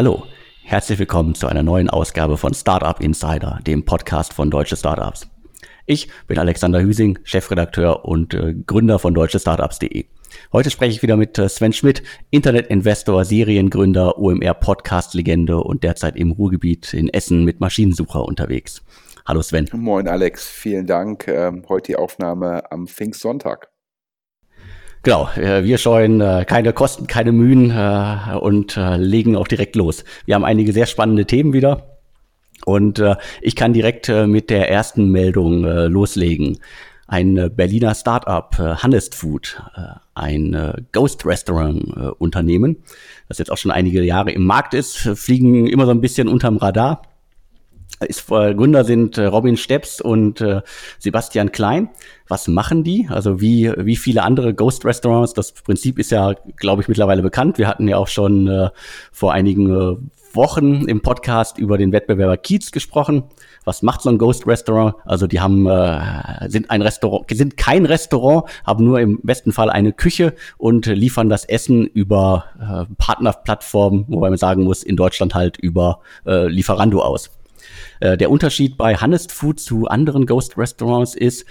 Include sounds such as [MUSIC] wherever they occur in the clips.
Hallo, herzlich willkommen zu einer neuen Ausgabe von Startup Insider, dem Podcast von Deutsche Startups. Ich bin Alexander Hüsing, Chefredakteur und äh, Gründer von deutschestartups.de. Heute spreche ich wieder mit äh, Sven Schmidt, Internetinvestor, Seriengründer, OMR Podcast Legende und derzeit im Ruhrgebiet in Essen mit Maschinensucher unterwegs. Hallo Sven. Moin Alex, vielen Dank. Ähm, heute die Aufnahme am Pfingstsonntag. Genau, äh, wir scheuen äh, keine Kosten, keine Mühen äh, und legen auch direkt los. Wir haben einige sehr spannende Themen wieder. Und ich kann direkt mit der ersten Meldung loslegen. Ein Berliner Startup, Honest Food, ein Ghost Restaurant Unternehmen, das jetzt auch schon einige Jahre im Markt ist, fliegen immer so ein bisschen unterm Radar ist, äh, Gründer sind äh, Robin Steps und äh, Sebastian Klein. Was machen die? Also wie, wie viele andere Ghost Restaurants? Das Prinzip ist ja, glaube ich, mittlerweile bekannt. Wir hatten ja auch schon äh, vor einigen äh, Wochen im Podcast über den Wettbewerber Kiez gesprochen. Was macht so ein Ghost Restaurant? Also die haben äh, sind ein Restaurant, sind kein Restaurant, haben nur im besten Fall eine Küche und liefern das Essen über äh, Partnerplattformen, wobei man sagen muss, in Deutschland halt über äh, Lieferando aus. Äh, der Unterschied bei Honest Food zu anderen Ghost Restaurants ist,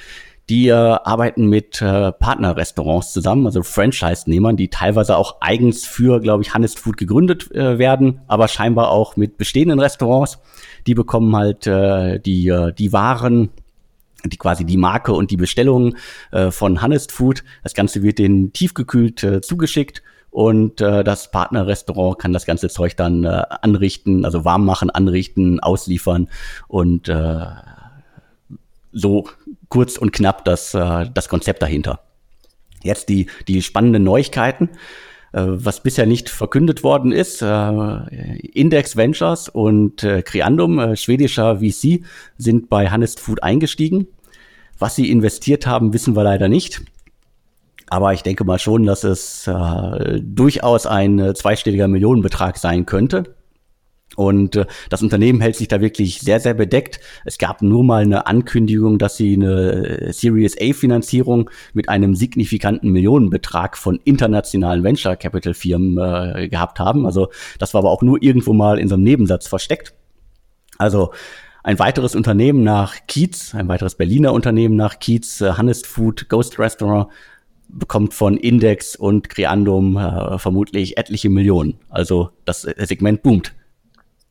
die äh, arbeiten mit äh, Partnerrestaurants zusammen, also Franchise-Nehmern, die teilweise auch eigens für, glaube ich, Honest Food gegründet äh, werden, aber scheinbar auch mit bestehenden Restaurants. Die bekommen halt äh, die, äh, die Waren, die quasi die Marke und die Bestellungen äh, von Honest Food. Das Ganze wird denen tiefgekühlt äh, zugeschickt und äh, das Partnerrestaurant kann das ganze Zeug dann äh, anrichten, also warm machen, anrichten, ausliefern und äh, so kurz und knapp das, äh, das Konzept dahinter. Jetzt die, die spannenden Neuigkeiten. Äh, was bisher nicht verkündet worden ist, äh, Index Ventures und äh, Creandum, äh, schwedischer VC, sind bei Honest Food eingestiegen. Was sie investiert haben, wissen wir leider nicht. Aber ich denke mal schon, dass es äh, durchaus ein äh, zweistelliger Millionenbetrag sein könnte. Und äh, das Unternehmen hält sich da wirklich sehr, sehr bedeckt. Es gab nur mal eine Ankündigung, dass sie eine äh, Series A-Finanzierung mit einem signifikanten Millionenbetrag von internationalen Venture Capital Firmen äh, gehabt haben. Also das war aber auch nur irgendwo mal in so einem Nebensatz versteckt. Also ein weiteres Unternehmen nach Kiez, ein weiteres Berliner Unternehmen nach Kiez, Honest Food, Ghost Restaurant, bekommt von Index und Creandum äh, vermutlich etliche Millionen. Also das Segment boomt.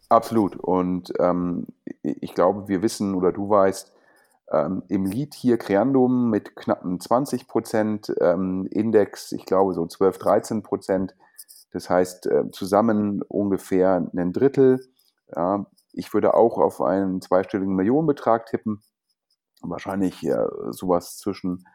Absolut. Und ähm, ich glaube, wir wissen oder du weißt, ähm, im Lead hier Creandum mit knappen 20 Prozent, ähm, Index, ich glaube so 12, 13 Prozent. Das heißt äh, zusammen ungefähr ein Drittel. Ja, ich würde auch auf einen zweistelligen Millionenbetrag tippen. Wahrscheinlich äh, sowas zwischen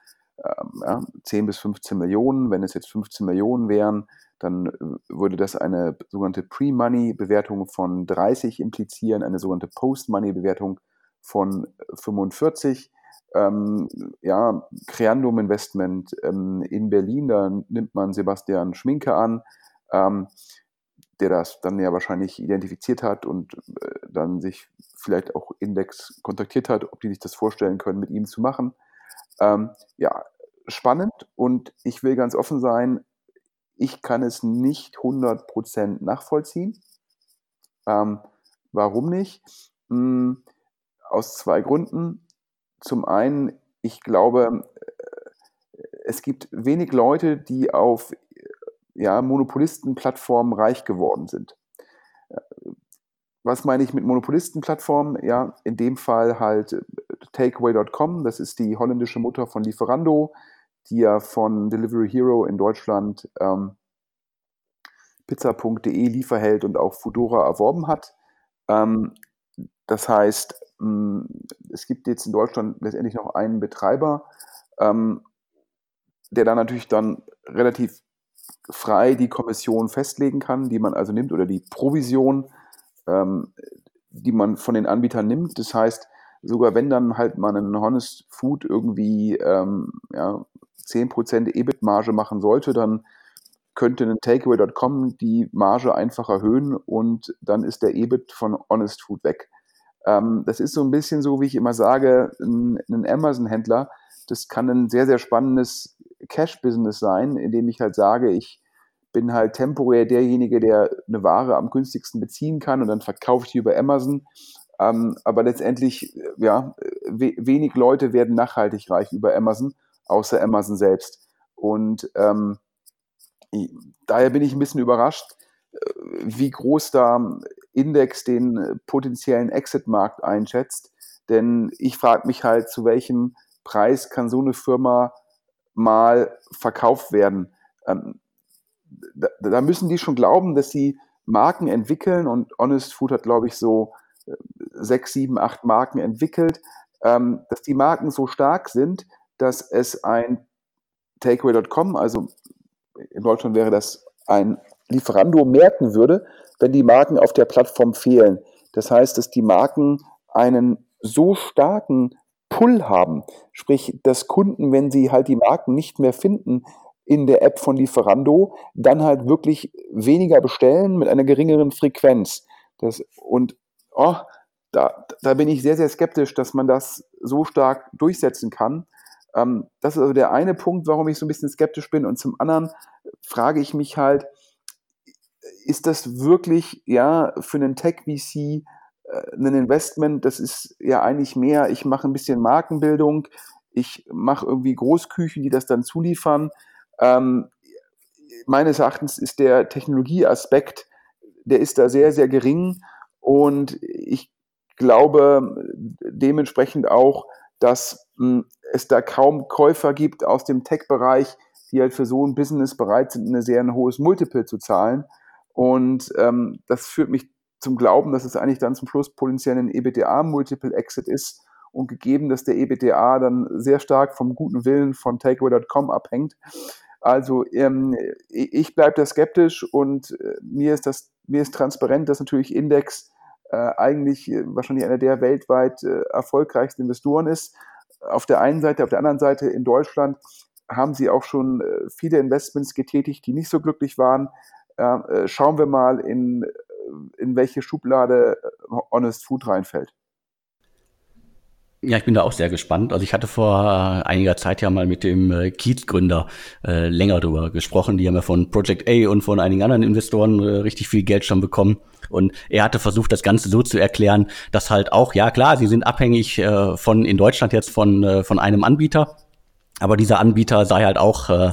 ähm, ja, 10 bis 15 Millionen. Wenn es jetzt 15 Millionen wären, dann äh, würde das eine sogenannte Pre-Money-Bewertung von 30 implizieren, eine sogenannte Post-Money-Bewertung von 45. Ähm, ja, Creandum Investment ähm, in Berlin, da nimmt man Sebastian Schminke an, ähm, der das dann ja wahrscheinlich identifiziert hat und äh, dann sich vielleicht auch Index kontaktiert hat, ob die sich das vorstellen können, mit ihm zu machen. Ähm, ja, spannend und ich will ganz offen sein, ich kann es nicht 100% nachvollziehen. Ähm, warum nicht? Hm, aus zwei Gründen. Zum einen, ich glaube, äh, es gibt wenig Leute, die auf ja, Monopolistenplattformen reich geworden sind. Äh, was meine ich mit Monopolistenplattformen? Ja, in dem Fall halt Takeaway.com, das ist die holländische Mutter von Lieferando, die ja von Delivery Hero in Deutschland ähm, pizza.de Lieferheld und auch Foodora erworben hat. Ähm, das heißt, mh, mm, es gibt jetzt in Deutschland letztendlich noch einen Betreiber, ähm, der dann natürlich dann relativ frei die Kommission festlegen kann, die man also nimmt, oder die Provision, ähm, die man von den Anbietern nimmt. Das heißt, sogar wenn dann halt man ein Honest Food irgendwie ähm, ja, 10% EBIT-Marge machen sollte, dann könnte ein Takeaway.com die Marge einfach erhöhen und dann ist der EBIT von Honest Food weg. Ähm, das ist so ein bisschen so, wie ich immer sage, ein, ein Amazon-Händler, das kann ein sehr, sehr spannendes Cash-Business sein, indem ich halt sage, ich bin halt temporär derjenige, der eine Ware am günstigsten beziehen kann und dann verkaufe ich die über Amazon. Ähm, aber letztendlich, ja, we wenig Leute werden nachhaltig reich über Amazon, außer Amazon selbst. Und ähm, daher bin ich ein bisschen überrascht, äh, wie groß da Index den potenziellen Exit-Markt einschätzt. Denn ich frage mich halt, zu welchem Preis kann so eine Firma mal verkauft werden? Ähm, da, da, müssen die schon glauben, dass sie Marken entwickeln und Honest Food hat, glaube ich, so äh, sechs, sieben, acht Marken entwickelt, ähm, dass die Marken so stark sind, dass es ein Takeaway.com, also in Deutschland wäre das ein Lieferando, merken würde, wenn die Marken auf der Plattform fehlen. Das heißt, dass die Marken einen so starken Pull haben, sprich, dass Kunden, wenn sie halt die Marken nicht mehr finden in der App von Lieferando, dann halt wirklich weniger bestellen mit einer geringeren Frequenz. Das, und oh, da, da bin ich sehr, sehr skeptisch, dass man das so stark durchsetzen kann. Ähm, das ist also der eine Punkt, warum ich so ein bisschen skeptisch bin. Und zum anderen frage ich mich halt, ist das wirklich ja für einen Tech-VC äh, ein Investment? Das ist ja eigentlich mehr, ich mache ein bisschen Markenbildung, ich mache irgendwie Großküchen, die das dann zuliefern. Ähm, meines Erachtens ist der Technologieaspekt, der ist da sehr, sehr gering und ich glaube dementsprechend auch, dass es da kaum Käufer gibt aus dem Tech-Bereich, die halt für so ein Business bereit sind, ein sehr ein hohes Multiple zu zahlen. Und ähm, das führt mich zum Glauben, dass es eigentlich dann zum Schluss potenziell ein EBTA-Multiple-Exit ist und gegeben, dass der EBTA dann sehr stark vom guten Willen von Takeaway.com abhängt. Also ähm, ich bleibe da skeptisch und äh, mir ist das mir ist transparent, dass natürlich Index äh, eigentlich äh, wahrscheinlich einer der weltweit äh, erfolgreichsten Investoren ist. Auf der einen Seite, auf der anderen Seite in Deutschland haben sie auch schon äh, viele Investments getätigt, die nicht so glücklich waren. Äh, schauen wir mal, in, in welche Schublade Honest Food reinfällt. Ja, ich bin da auch sehr gespannt. Also ich hatte vor äh, einiger Zeit ja mal mit dem äh, Kiez-Gründer äh, länger darüber gesprochen. Die haben ja von Project A und von einigen anderen Investoren äh, richtig viel Geld schon bekommen. Und er hatte versucht, das Ganze so zu erklären, dass halt auch, ja klar, sie sind abhängig äh, von in Deutschland jetzt von, äh, von einem Anbieter aber dieser Anbieter sei halt auch äh,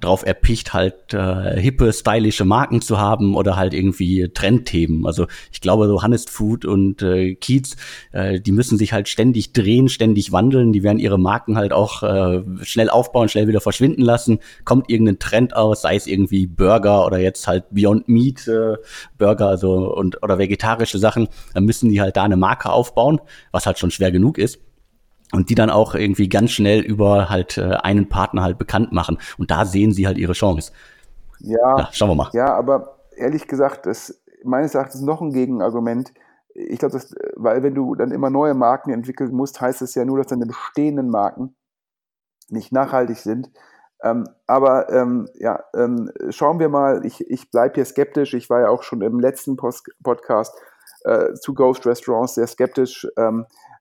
drauf erpicht, halt äh, hippe, stylische Marken zu haben oder halt irgendwie Trendthemen. Also ich glaube, so Honest Food und äh, Kiez, äh, die müssen sich halt ständig drehen, ständig wandeln. Die werden ihre Marken halt auch äh, schnell aufbauen, schnell wieder verschwinden lassen. Kommt irgendein Trend aus, sei es irgendwie Burger oder jetzt halt Beyond Meat äh, Burger, also und oder vegetarische Sachen, dann müssen die halt da eine Marke aufbauen, was halt schon schwer genug ist und die dann auch irgendwie ganz schnell über halt äh, einen Partner halt bekannt machen. Und da sehen sie halt ihre Chance. Ja, ja schauen wir mal. Ja, aber ehrlich gesagt, das meines Erachtens noch ein Gegenargument. Ich glaube, das, weil wenn du dann immer neue Marken entwickeln musst, heißt es ja nur, dass deine bestehenden Marken nicht nachhaltig sind. Ähm, aber ähm, ja, ähm, schauen wir mal, ich, ich bleibe hier skeptisch. Ich war ja auch schon im letzten Post Podcast äh, zu Ghost Restaurants sehr skeptisch.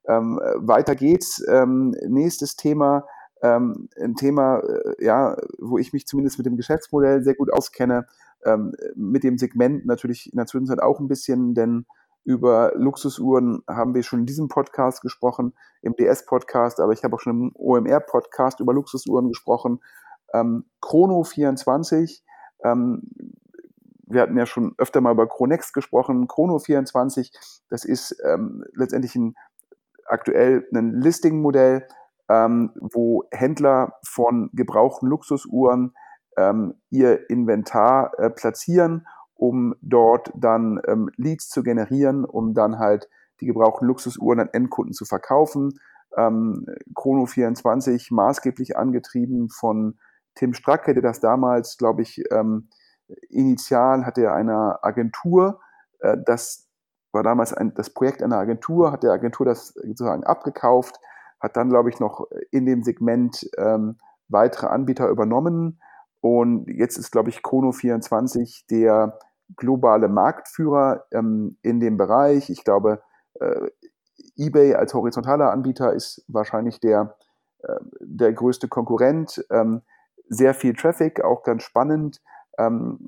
Ähm, weiter geht's. Ähm, nächstes Thema, ähm, ein Thema, äh, ja, wo ich mich zumindest mit dem Geschäftsmodell sehr gut auskenne, ähm, mit dem Segment natürlich in der Zwischenzeit auch ein bisschen, denn über Luxusuhren haben wir schon in diesem Podcast gesprochen, im DS-Podcast, aber ich habe auch schon im OMR-Podcast über Luxusuhren gesprochen. Ähm, Chrono 24, ähm, wir hatten ja schon öfter mal über Chronex gesprochen. Chrono 24, das ist ähm, letztendlich ein aktuell ein Listing-Modell, ähm, wo Händler von gebrauchten Luxusuhren ähm, ihr Inventar äh, platzieren, um dort dann ähm, Leads zu generieren, um dann halt die gebrauchten Luxusuhren an Endkunden zu verkaufen. Ähm, Chrono 24 maßgeblich angetrieben von Tim Strack, hätte das damals, glaube ich, ähm, initial hatte er eine Agentur, äh, das war damals ein, das Projekt einer Agentur, hat der Agentur das sozusagen abgekauft, hat dann, glaube ich, noch in dem Segment ähm, weitere Anbieter übernommen. Und jetzt ist, glaube ich, Kono24 der globale Marktführer ähm, in dem Bereich. Ich glaube, äh, eBay als horizontaler Anbieter ist wahrscheinlich der, äh, der größte Konkurrent. Ähm, sehr viel Traffic, auch ganz spannend. ähm,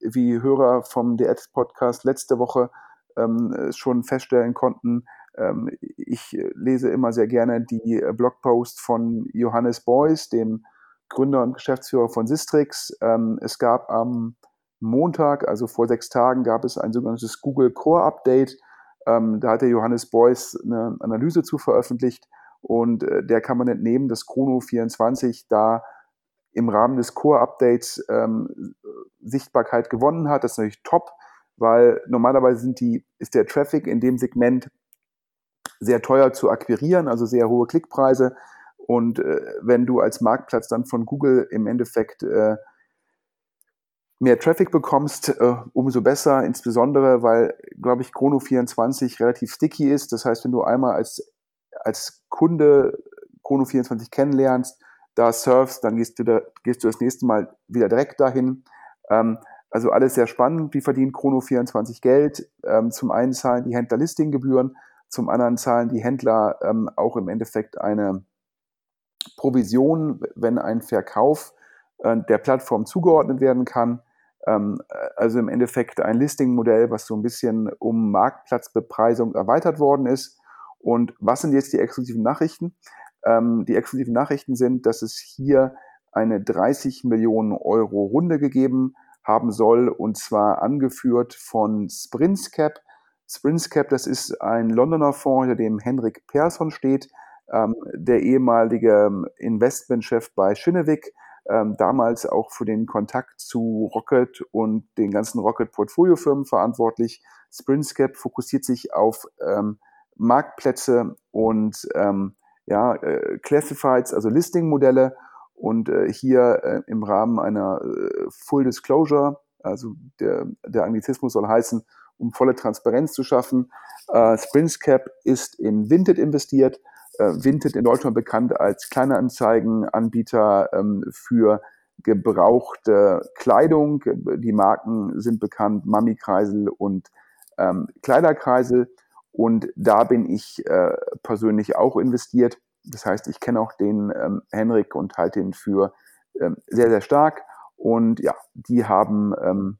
wie Hörer vom DX-Podcast letzte Woche ähm, schon feststellen konnten, ähm, ich lese immer sehr gerne die Blogposts von Johannes Beuys, dem Gründer und Geschäftsführer von Sistrix. Ähm, es gab am Montag, also vor sechs Tagen, gab es ein sogenanntes Google Core Update. Ähm, da hat der Johannes Beuys eine Analyse zu veröffentlicht und äh, der kann man entnehmen, dass Chrono 24 da im Rahmen des Core Updates ähm, Sichtbarkeit gewonnen hat. Das ist natürlich top, weil normalerweise sind die, ist der Traffic in dem Segment sehr teuer zu akquirieren, also sehr hohe Klickpreise. Und äh, wenn du als Marktplatz dann von Google im Endeffekt äh, mehr Traffic bekommst, äh, umso besser, insbesondere weil, glaube ich, Chrono24 relativ sticky ist. Das heißt, wenn du einmal als, als Kunde Chrono24 kennenlernst, da surfst, dann gehst du, da, gehst du das nächste Mal wieder direkt dahin. Ähm, also alles sehr spannend. Wie verdient Chrono24 Geld? Ähm, zum einen zahlen die Händler Listinggebühren, zum anderen zahlen die Händler ähm, auch im Endeffekt eine Provision, wenn ein Verkauf äh, der Plattform zugeordnet werden kann. Ähm, also im Endeffekt ein Listing-Modell, was so ein bisschen um Marktplatzbepreisung erweitert worden ist. Und was sind jetzt die exklusiven Nachrichten? Ähm, die exklusiven Nachrichten sind, dass es hier eine 30 Millionen Euro Runde gegeben haben soll und zwar angeführt von Sprintscap. Sprintscap, das ist ein Londoner Fonds, hinter dem Henrik Persson steht, ähm, der ehemalige Investmentchef bei Schinnewig, ähm, damals auch für den Kontakt zu Rocket und den ganzen Rocket-Portfoliofirmen verantwortlich. Sprintscape fokussiert sich auf ähm, Marktplätze und ähm, ja, äh, Classifieds, also Listing-Modelle und äh, hier äh, im Rahmen einer äh, Full Disclosure, also der, der Anglizismus soll heißen, um volle Transparenz zu schaffen. Äh, Sprintscap ist in Vinted investiert, äh, Vinted in Deutschland bekannt als Kleinanzeigenanbieter ähm, für gebrauchte Kleidung. Die Marken sind bekannt, Mami-Kreisel und ähm, Kleiderkreisel. Und da bin ich äh, persönlich auch investiert. Das heißt, ich kenne auch den ähm, Henrik und halte ihn für ähm, sehr, sehr stark. Und ja, die haben ähm,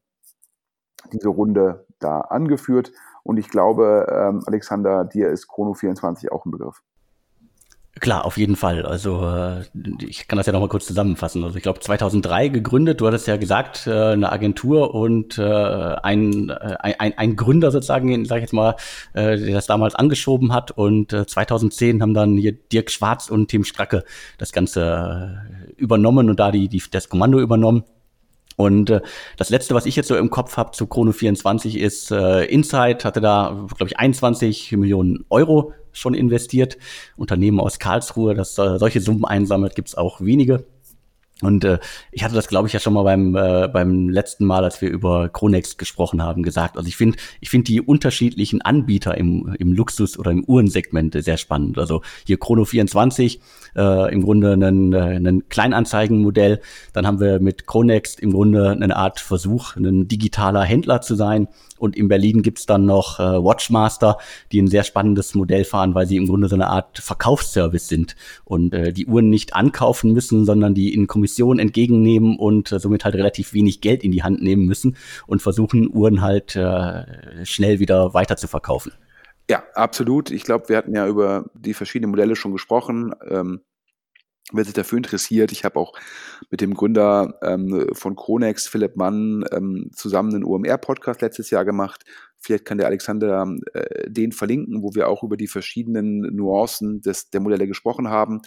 diese Runde da angeführt. Und ich glaube, ähm, Alexander, dir ist Chrono 24 auch ein Begriff. Klar, auf jeden Fall. Also äh, ich kann das ja noch mal kurz zusammenfassen. Also ich glaube 2003 gegründet. Du hattest ja gesagt, äh, eine Agentur und äh, ein, ein, ein Gründer sozusagen, sage ich jetzt mal, der das damals angeschoben hat. Und 2010 haben dann hier Dirk Schwarz und Tim Stracke das Ganze übernommen und da die, die das Kommando übernommen. Und äh, das letzte, was ich jetzt so im Kopf habe zu Chrono 24 ist äh, Insight hatte da, glaube ich, 21 Millionen Euro schon investiert. Unternehmen aus Karlsruhe, das äh, solche Summen einsammelt, gibt's auch wenige. Und äh, ich hatte das, glaube ich, ja schon mal beim, äh, beim letzten Mal, als wir über Chronext gesprochen haben, gesagt. Also ich finde ich finde die unterschiedlichen Anbieter im, im Luxus- oder im Uhrensegment sehr spannend. Also hier Chrono24, äh, im Grunde ein, äh, ein Kleinanzeigenmodell. Dann haben wir mit Chronext im Grunde eine Art Versuch, ein digitaler Händler zu sein. Und in Berlin gibt's dann noch äh, Watchmaster, die ein sehr spannendes Modell fahren, weil sie im Grunde so eine Art Verkaufsservice sind und äh, die Uhren nicht ankaufen müssen, sondern die in Kommission entgegennehmen und äh, somit halt relativ wenig Geld in die Hand nehmen müssen und versuchen, Uhren halt äh, schnell wieder weiter zu verkaufen. Ja, absolut. Ich glaube, wir hatten ja über die verschiedenen Modelle schon gesprochen. Ähm, wer sich dafür interessiert, ich habe auch mit dem Gründer ähm, von Kronex, Philipp Mann, ähm, zusammen einen OMR-Podcast letztes Jahr gemacht. Vielleicht kann der Alexander äh, den verlinken, wo wir auch über die verschiedenen Nuancen des, der Modelle gesprochen haben.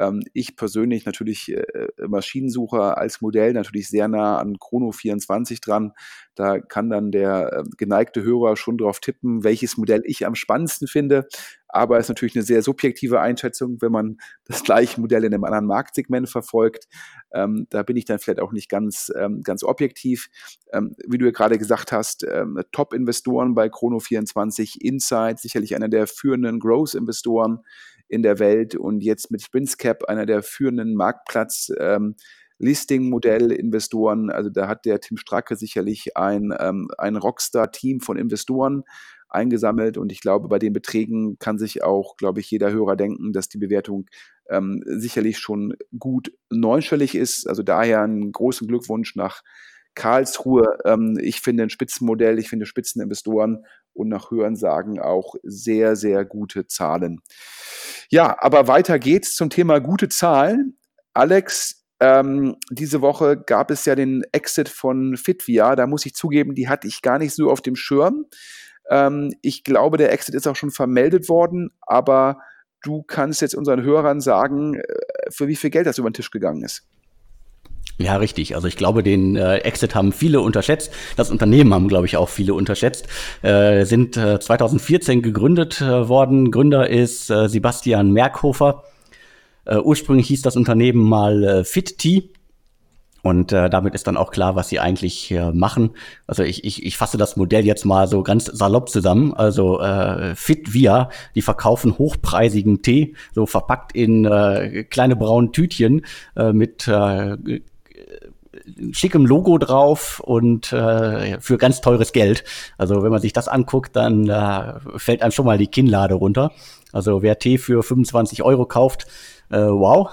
Ähm, ich persönlich natürlich äh, Maschinensucher als Modell natürlich sehr nah an Chrono 24 dran. Da kann dann der äh, geneigte Hörer schon drauf tippen, welches Modell ich am spannendsten finde. Aber es ist natürlich eine sehr subjektive Einschätzung, wenn man [LAUGHS] das gleiche Modell in einem anderen Marktsegment verfolgt. Ähm, da bin ich dann vielleicht auch nicht ganz, ähm, ganz objektiv. Ähm, wie du ja gerade gesagt hast, ähm, Top-Investoren bei Chrono24, Insight, sicherlich einer der führenden Growth-Investoren in der Welt und jetzt mit SprintsCap einer der führenden Marktplatz ähm, Listing-Modell-Investoren. Also da hat der Tim Stracke sicherlich ein, ähm, ein Rockstar-Team von Investoren eingesammelt und ich glaube, bei den Beträgen kann sich auch, glaube ich, jeder Hörer denken, dass die Bewertung ähm, sicherlich schon gut neunstellig ist. Also daher einen großen Glückwunsch nach Karlsruhe, ähm, ich finde ein Spitzenmodell, ich finde Spitzeninvestoren und nach Hörensagen auch sehr, sehr gute Zahlen. Ja, aber weiter geht's zum Thema gute Zahlen. Alex, ähm, diese Woche gab es ja den Exit von Fitvia. Da muss ich zugeben, die hatte ich gar nicht so auf dem Schirm. Ähm, ich glaube, der Exit ist auch schon vermeldet worden, aber du kannst jetzt unseren Hörern sagen, äh, für wie viel Geld das über den Tisch gegangen ist. Ja, richtig. Also ich glaube, den äh, Exit haben viele unterschätzt. Das Unternehmen haben, glaube ich, auch viele unterschätzt. Äh, sind äh, 2014 gegründet äh, worden. Gründer ist äh, Sebastian Merkhofer. Äh, ursprünglich hieß das Unternehmen mal äh, FitT. Und äh, damit ist dann auch klar, was sie eigentlich äh, machen. Also ich, ich, ich fasse das Modell jetzt mal so ganz salopp zusammen. Also äh, Fitvia, die verkaufen hochpreisigen Tee, so verpackt in äh, kleine braune Tütchen äh, mit äh, schickem Logo drauf und äh, für ganz teures Geld. Also wenn man sich das anguckt, dann äh, fällt einem schon mal die Kinnlade runter. Also wer Tee für 25 Euro kauft, äh, wow.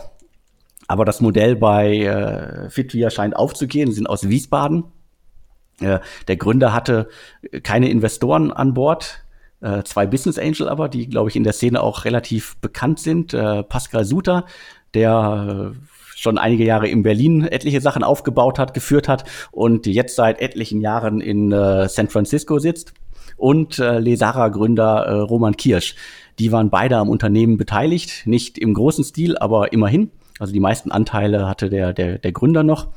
Aber das Modell bei äh, Fitvia scheint aufzugehen, sind aus Wiesbaden. Äh, der Gründer hatte keine Investoren an Bord, äh, zwei Business Angel aber, die, glaube ich, in der Szene auch relativ bekannt sind. Äh, Pascal Suter, der äh, schon einige Jahre in Berlin etliche Sachen aufgebaut hat, geführt hat und jetzt seit etlichen Jahren in äh, San Francisco sitzt. Und äh, Lesara-Gründer äh, Roman Kirsch. Die waren beide am Unternehmen beteiligt, nicht im großen Stil, aber immerhin. Also die meisten Anteile hatte der, der, der Gründer noch.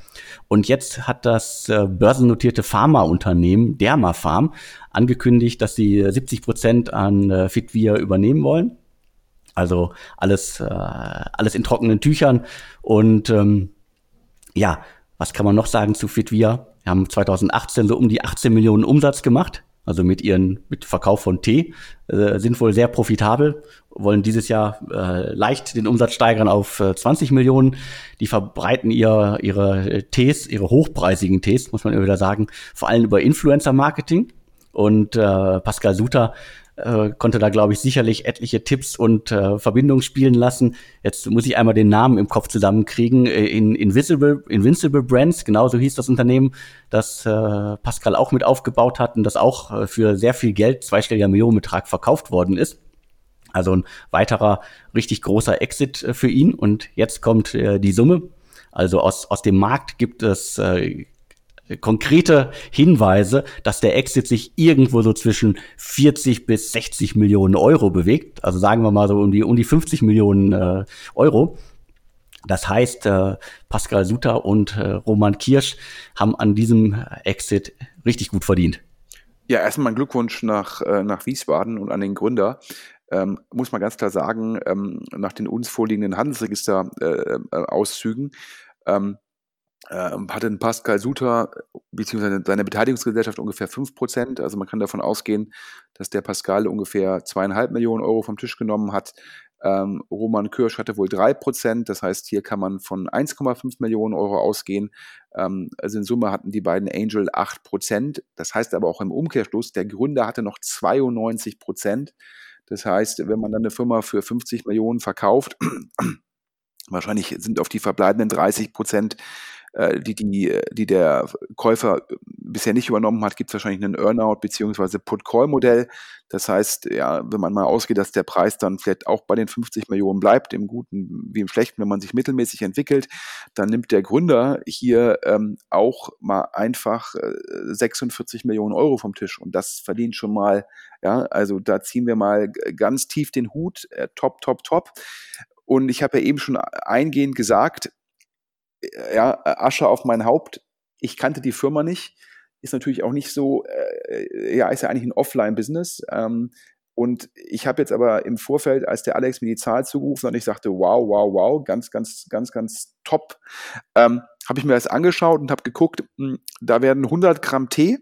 Und jetzt hat das äh, börsennotierte Pharmaunternehmen Dermafarm angekündigt, dass sie 70 Prozent an äh, Fitvia übernehmen wollen. Also alles, äh, alles in trockenen Tüchern. Und ähm, ja, was kann man noch sagen zu Fitvia? Wir haben 2018 so um die 18 Millionen Umsatz gemacht, also mit ihren mit Verkauf von Tee, äh, sind wohl sehr profitabel, wollen dieses Jahr äh, leicht den Umsatz steigern auf äh, 20 Millionen. Die verbreiten ihr, ihre Tees, ihre hochpreisigen Tees, muss man immer wieder sagen, vor allem über Influencer-Marketing. Und äh, Pascal Suter äh, konnte da, glaube ich, sicherlich etliche Tipps und äh, Verbindungen spielen lassen. Jetzt muss ich einmal den Namen im Kopf zusammenkriegen. Äh, in Invisible, Invincible Brands, genauso hieß das Unternehmen, das äh, Pascal auch mit aufgebaut hat und das auch äh, für sehr viel Geld, zweistelliger Millionenbetrag, verkauft worden ist. Also ein weiterer richtig großer Exit äh, für ihn. Und jetzt kommt äh, die Summe. Also aus, aus dem Markt gibt es äh, konkrete Hinweise, dass der Exit sich irgendwo so zwischen 40 bis 60 Millionen Euro bewegt. Also sagen wir mal so um die, um die 50 Millionen äh, Euro. Das heißt, äh, Pascal Suter und äh, Roman Kirsch haben an diesem Exit richtig gut verdient. Ja, erstmal ein Glückwunsch nach, äh, nach Wiesbaden und an den Gründer. Ähm, muss man ganz klar sagen, ähm, nach den uns vorliegenden Handelsregister-Auszügen äh, äh, ähm, ähm, hatte Pascal Suter beziehungsweise seine Beteiligungsgesellschaft ungefähr 5%. Also man kann davon ausgehen, dass der Pascal ungefähr zweieinhalb Millionen Euro vom Tisch genommen hat. Ähm, Roman Kirsch hatte wohl 3%, das heißt, hier kann man von 1,5 Millionen Euro ausgehen. Ähm, also in Summe hatten die beiden Angel 8%. Das heißt aber auch im Umkehrschluss, der Gründer hatte noch 92%. Das heißt, wenn man dann eine Firma für 50 Millionen verkauft, [CLEARS THROAT] wahrscheinlich sind auf die verbleibenden 30 Prozent äh, die, die, die der Käufer bisher nicht übernommen hat, gibt es wahrscheinlich einen Earnout bzw. Put-Call-Modell. Das heißt, ja, wenn man mal ausgeht, dass der Preis dann vielleicht auch bei den 50 Millionen bleibt, im Guten wie im Schlechten, wenn man sich mittelmäßig entwickelt, dann nimmt der Gründer hier ähm, auch mal einfach äh, 46 Millionen Euro vom Tisch und das verdient schon mal, ja, also da ziehen wir mal ganz tief den Hut, äh, top, top, top. Und ich habe ja eben schon eingehend gesagt, ja, Asche auf mein Haupt. Ich kannte die Firma nicht. Ist natürlich auch nicht so, äh, ja, ist ja eigentlich ein Offline-Business. Ähm, und ich habe jetzt aber im Vorfeld, als der Alex mir die Zahl zugerufen hat, ich sagte, wow, wow, wow, ganz, ganz, ganz, ganz top, ähm, habe ich mir das angeschaut und habe geguckt, mh, hm, da werden 100 Gramm Tee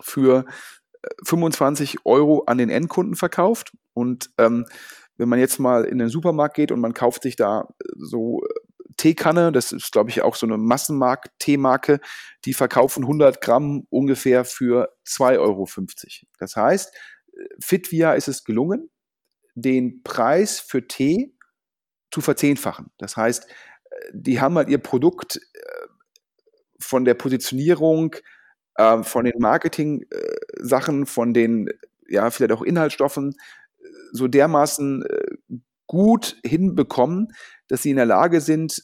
für 25 äh, Euro an den Endkunden verkauft. Und ähm, wenn man jetzt mal in den Supermarkt geht und man kauft sich da äh, so Teekanne, das ist, glaube ich, auch so eine Massenmarkt-Teemarke, die verkaufen 100 Gramm ungefähr für 2,50 Euro. Das heißt, Fitvia ist es gelungen, den Preis für Tee zu verzehnfachen. Das heißt, die haben halt ihr Produkt äh, von der Positionierung, äh, von den Marketing-Sachen, äh, von den, ja, vielleicht auch Inhaltsstoffen äh, so dermaßen äh, gut hinbekommen, dass sie in der Lage sind,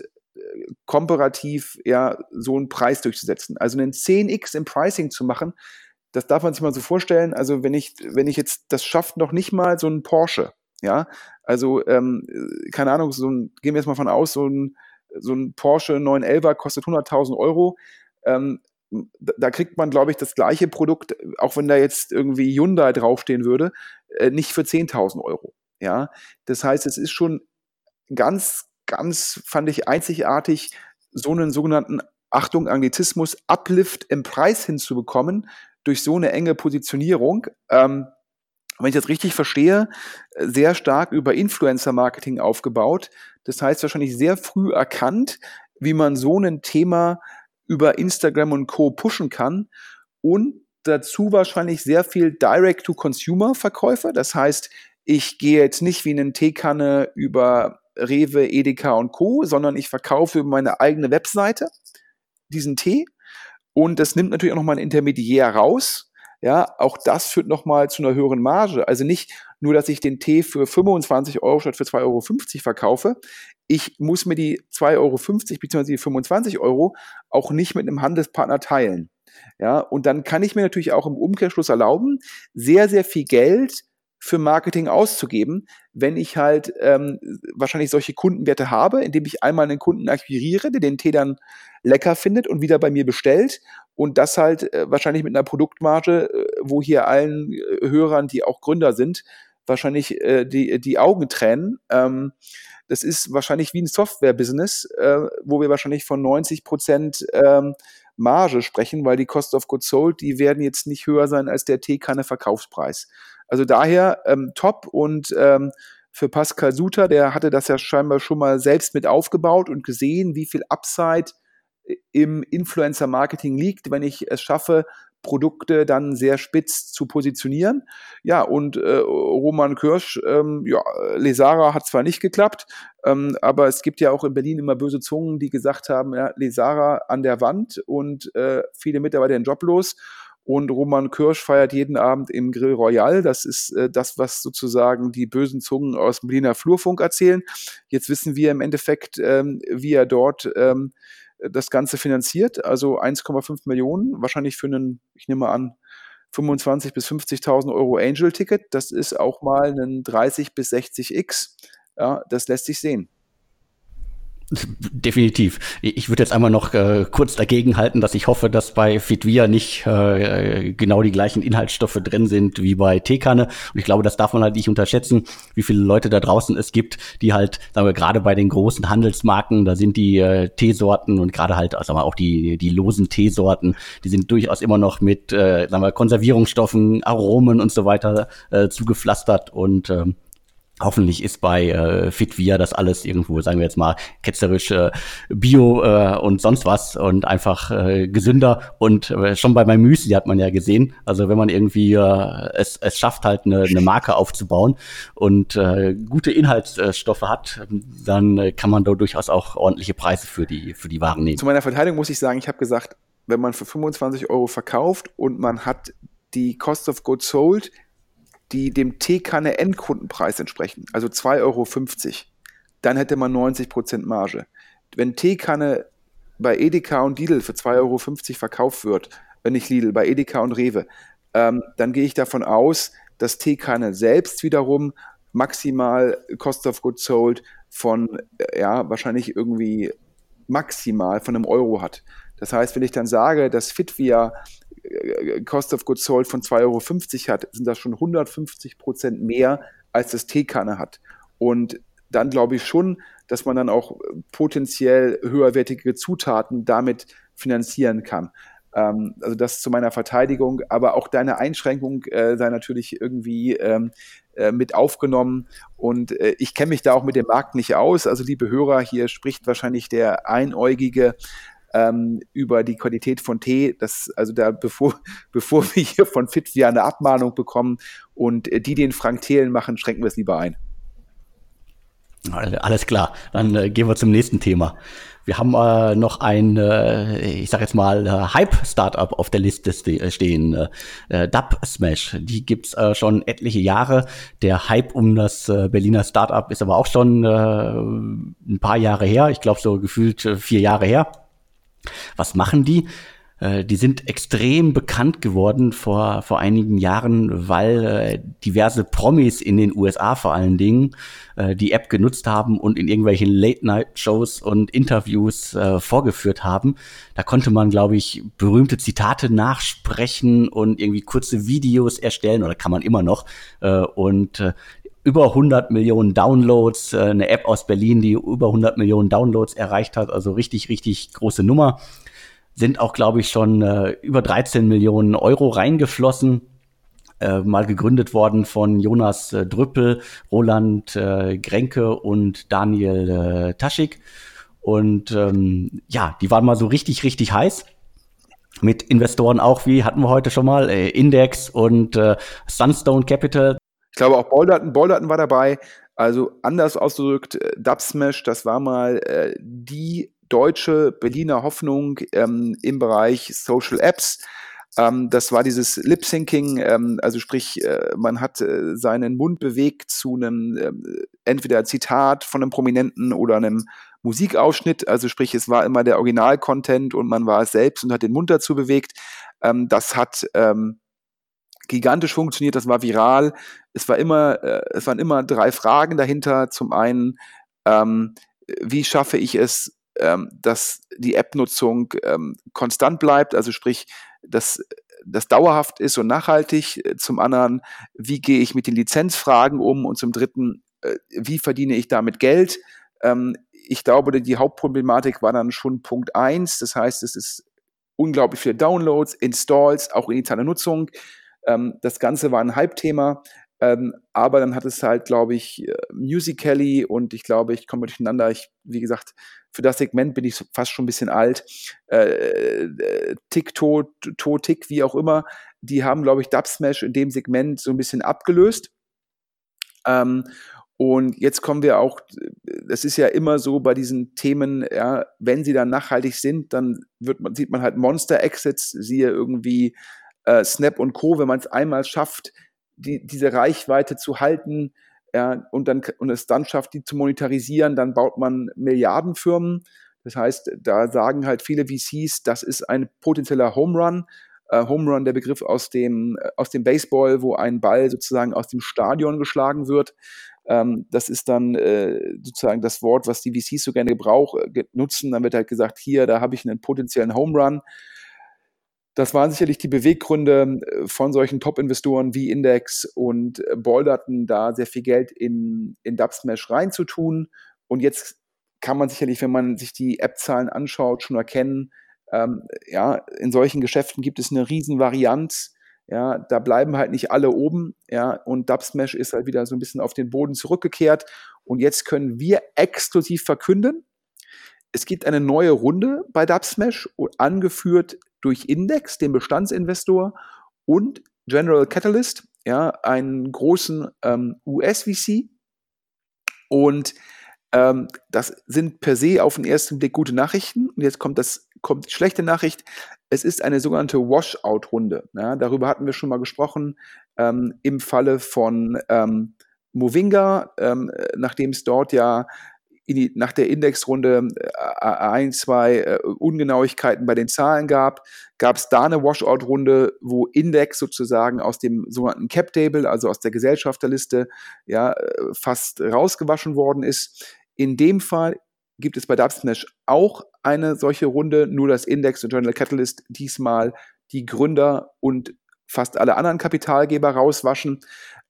komparativ ja so einen Preis durchzusetzen. Also einen 10x im Pricing zu machen, das darf man sich mal so vorstellen. Also wenn ich, wenn ich jetzt, das schafft noch nicht mal so ein Porsche, ja. Also, ähm, keine Ahnung, so ein, gehen wir jetzt mal von aus, so ein, so ein Porsche 911 kostet 100.000 Euro. Ähm, da kriegt man, glaube ich, das gleiche Produkt, auch wenn da jetzt irgendwie Hyundai draufstehen würde, äh, nicht für 10.000 Euro. Ja, das heißt, es ist schon ganz, ganz, fand ich einzigartig, so einen sogenannten, Achtung, Anglizismus, Uplift im Preis hinzubekommen durch so eine enge Positionierung. Ähm, wenn ich das richtig verstehe, sehr stark über Influencer-Marketing aufgebaut. Das heißt, wahrscheinlich sehr früh erkannt, wie man so ein Thema über Instagram und Co. pushen kann und dazu wahrscheinlich sehr viel Direct-to-Consumer-Verkäufe. Das heißt, ich gehe jetzt nicht wie eine Teekanne über Rewe, Edeka und Co., sondern ich verkaufe über meine eigene Webseite diesen Tee. Und das nimmt natürlich auch nochmal ein Intermediär raus. Ja, auch das führt nochmal zu einer höheren Marge. Also nicht nur, dass ich den Tee für 25 Euro statt für 2,50 Euro verkaufe. Ich muss mir die 2,50 Euro bzw. die 25 Euro auch nicht mit einem Handelspartner teilen. Ja, und dann kann ich mir natürlich auch im Umkehrschluss erlauben, sehr, sehr viel Geld für Marketing auszugeben, wenn ich halt ähm, wahrscheinlich solche Kundenwerte habe, indem ich einmal einen Kunden akquiriere, der den Tee dann lecker findet und wieder bei mir bestellt und das halt äh, wahrscheinlich mit einer Produktmarge, äh, wo hier allen äh, Hörern, die auch Gründer sind, wahrscheinlich äh, die, die Augen tränen. Ähm, das ist wahrscheinlich wie ein Software-Business, äh, wo wir wahrscheinlich von 90 Prozent ähm, Marge sprechen, weil die Cost of Goods Sold, die werden jetzt nicht höher sein als der Teekanne-Verkaufspreis. Also daher ähm, top und ähm, für Pascal Suter, der hatte das ja scheinbar schon mal selbst mit aufgebaut und gesehen, wie viel Upside äh, im Influencer-Marketing liegt, wenn ich es schaffe, Produkte dann sehr spitz zu positionieren. Ja, und äh, Roman Kirsch, ähm, ja, Lesara hat zwar nicht geklappt, ähm, aber es gibt ja auch in Berlin immer böse Zungen, die gesagt haben, ja, Lesara an der Wand und äh, viele Mitarbeiter in Job los. Und Roman Kirsch feiert jeden Abend im Grill Royal. Das ist äh, das, was sozusagen die bösen Zungen aus dem Berliner Flurfunk erzählen. Jetzt wissen wir im Endeffekt, ähm, wie er dort ähm, das Ganze finanziert. Also 1,5 Millionen, wahrscheinlich für einen, ich nehme an, 25.000 bis 50.000 Euro Angel-Ticket. Das ist auch mal ein 30 bis 60x. Ja, das lässt sich sehen. Definitiv. Ich würde jetzt einmal noch äh, kurz dagegen halten, dass ich hoffe, dass bei Fitvia nicht äh, genau die gleichen Inhaltsstoffe drin sind wie bei Teekanne. Und ich glaube, das darf man halt nicht unterschätzen, wie viele Leute da draußen es gibt, die halt, sagen wir, gerade bei den großen Handelsmarken, da sind die äh, Teesorten und gerade halt, sagen wir, auch die, die losen Teesorten, die sind durchaus immer noch mit, äh, sagen wir, Konservierungsstoffen, Aromen und so weiter äh, zugepflastert und ähm, Hoffentlich ist bei äh, Fitvia das alles irgendwo, sagen wir jetzt mal, ketzerisch äh, Bio äh, und sonst was und einfach äh, gesünder. Und äh, schon bei meinem Müsli hat man ja gesehen, also wenn man irgendwie äh, es, es schafft, halt eine, eine Marke aufzubauen und äh, gute Inhaltsstoffe hat, dann äh, kann man da durchaus auch ordentliche Preise für die, für die Waren nehmen. Zu meiner Verteidigung muss ich sagen, ich habe gesagt, wenn man für 25 Euro verkauft und man hat die Cost of Goods Sold die dem Teekanne Endkundenpreis entsprechen, also 2,50 Euro, dann hätte man 90% Marge. Wenn Teekanne bei Edeka und Lidl für 2,50 Euro verkauft wird, wenn nicht Lidl, bei Edeka und Rewe, ähm, dann gehe ich davon aus, dass Teekanne selbst wiederum maximal Cost of Goods Sold von, äh, ja, wahrscheinlich irgendwie maximal von einem Euro hat. Das heißt, wenn ich dann sage, dass Fitvia äh, Cost of Goods Sold von 2,50 Euro hat, sind das schon 150 Prozent mehr, als das Teekanne hat. Und dann glaube ich schon, dass man dann auch potenziell höherwertige Zutaten damit finanzieren kann. Ähm, also das zu meiner Verteidigung, aber auch deine Einschränkung äh, sei natürlich irgendwie ähm, äh, mit aufgenommen. Und äh, ich kenne mich da auch mit dem Markt nicht aus. Also liebe Hörer, hier spricht wahrscheinlich der Einäugige ähm, über die Qualität von Tee. Das, also da, bevor, [LAUGHS] bevor wir hier von Fitvia eine Abmahnung bekommen und äh, die den Frank Thelen machen, schränken wir es lieber ein. Alles klar, dann äh, gehen wir zum nächsten Thema. Wir haben äh, noch ein, äh, ich sag jetzt mal, äh, Hype-Startup auf der Liste ste äh, stehen, äh, Dub Smash. Die gibt's äh, schon etliche Jahre. Der Hype um das äh, Berliner Startup ist aber auch schon äh, ein paar Jahre her. Ich glaube so gefühlt äh, vier Jahre her. Was machen die? Äh, die sind extrem bekannt geworden vor, vor einigen Jahren, weil äh, diverse Promis in den USA vor allen Dingen äh, die App genutzt haben und in irgendwelchen Late-Night-Shows und Interviews vorgeführt haben. Da konnte man, glaube ich, berühmte Zitate nachsprechen und irgendwie kurze Videos erstellen oder kann man immer noch. Und über 100 Millionen Downloads, äh, eine App aus Berlin, die über 100 Millionen Downloads erreicht hat, also richtig, richtig große Nummer sind auch, glaube ich, schon äh, über 13 Millionen Euro reingeflossen. Äh, mal gegründet worden von Jonas äh, Drüppel, Roland äh, Grenke und Daniel äh, Taschik. Und ähm, ja, die waren mal so richtig, richtig heiß. Mit Investoren auch, wie hatten wir heute schon mal, äh, Index und äh, Sunstone Capital. Glaube auch Bolderton, Bolderton war dabei. Also anders ausgedrückt, äh, Dubsmash, das war mal äh, die deutsche Berliner Hoffnung ähm, im Bereich Social Apps. Ähm, das war dieses Lip-Syncing, ähm, also sprich, äh, man hat äh, seinen Mund bewegt zu einem äh, entweder Zitat von einem Prominenten oder einem Musikausschnitt, also sprich, es war immer der Original-Content und man war es selbst und hat den Mund dazu bewegt. Ähm, das hat ähm, gigantisch funktioniert, das war viral. Es war immer, äh, es waren immer drei Fragen dahinter. Zum einen, ähm, wie schaffe ich es, ähm, dass die App-Nutzung ähm, konstant bleibt, also sprich, dass das dauerhaft ist und nachhaltig. Zum anderen, wie gehe ich mit den Lizenzfragen um? Und zum dritten, äh, wie verdiene ich damit Geld? Ähm, ich glaube, die Hauptproblematik war dann schon Punkt eins. Das heißt, es ist unglaublich viele Downloads, Installs, auch initiale Nutzung. Ähm, das Ganze war ein Hype-Thema. Ähm, aber dann hat es halt, glaube ich, äh, Musically und ich glaube, ich komme durcheinander. Ich, wie gesagt, für das Segment bin ich fast schon ein bisschen alt. Äh, äh, Tick, To, To, Tick, wie auch immer. Die haben, glaube ich, Dubsmash in dem Segment so ein bisschen abgelöst. Ähm, und jetzt kommen wir auch, das ist ja immer so bei diesen Themen, ja, wenn sie dann nachhaltig sind, dann wird man, sieht man halt Monster-Exits, siehe irgendwie äh, Snap und Co., wenn man es einmal schafft, die, diese Reichweite zu halten ja, und, dann, und es dann schafft, die zu monetarisieren, dann baut man Milliardenfirmen. Das heißt, da sagen halt viele VCs, das ist ein potenzieller Home Run. Äh, Home Run, der Begriff aus dem, aus dem Baseball, wo ein Ball sozusagen aus dem Stadion geschlagen wird. Ähm, das ist dann äh, sozusagen das Wort, was die VCs so gerne gebrauch, äh, nutzen. Dann wird halt gesagt, hier, da habe ich einen potenziellen Home Run. Das waren sicherlich die Beweggründe äh, von solchen Top-Investoren wie Index und äh, Bolderton, da sehr viel Geld in, in Dubsmash reinzutun. Und jetzt kann man sicherlich, wenn man sich die App-Zahlen anschaut, schon erkennen, ähm, ja, in solchen Geschäften gibt es eine riesen Varianz. Ja, da bleiben halt nicht alle oben, ja, und Dubsmash ist halt wieder so ein bisschen auf den Boden zurückgekehrt. Und jetzt können wir exklusiv verkünden, es gibt eine neue Runde bei Dubsmash, angeführt durch Index, den Bestandsinvestor, und General Catalyst, ja, einen großen ähm, US-VC. Und ähm, das sind per se auf den ersten Blick gute Nachrichten. Und jetzt kommt das kommt die schlechte Nachricht. Es ist eine sogenannte Washout-Runde. Ja, darüber hatten wir schon mal gesprochen ähm, im Falle von ähm, Movinga, ähm, nachdem es dort ja die, nach der Indexrunde äh, ein, zwei äh, Ungenauigkeiten bei den Zahlen gab, gab es da eine Washout-Runde, wo Index sozusagen aus dem sogenannten Cap-Table, also aus der Gesellschafterliste, ja, äh, fast rausgewaschen worden ist. In dem Fall gibt es bei Dubsmash auch eine solche Runde, nur dass Index und Journal Catalyst diesmal die Gründer und fast alle anderen Kapitalgeber rauswaschen.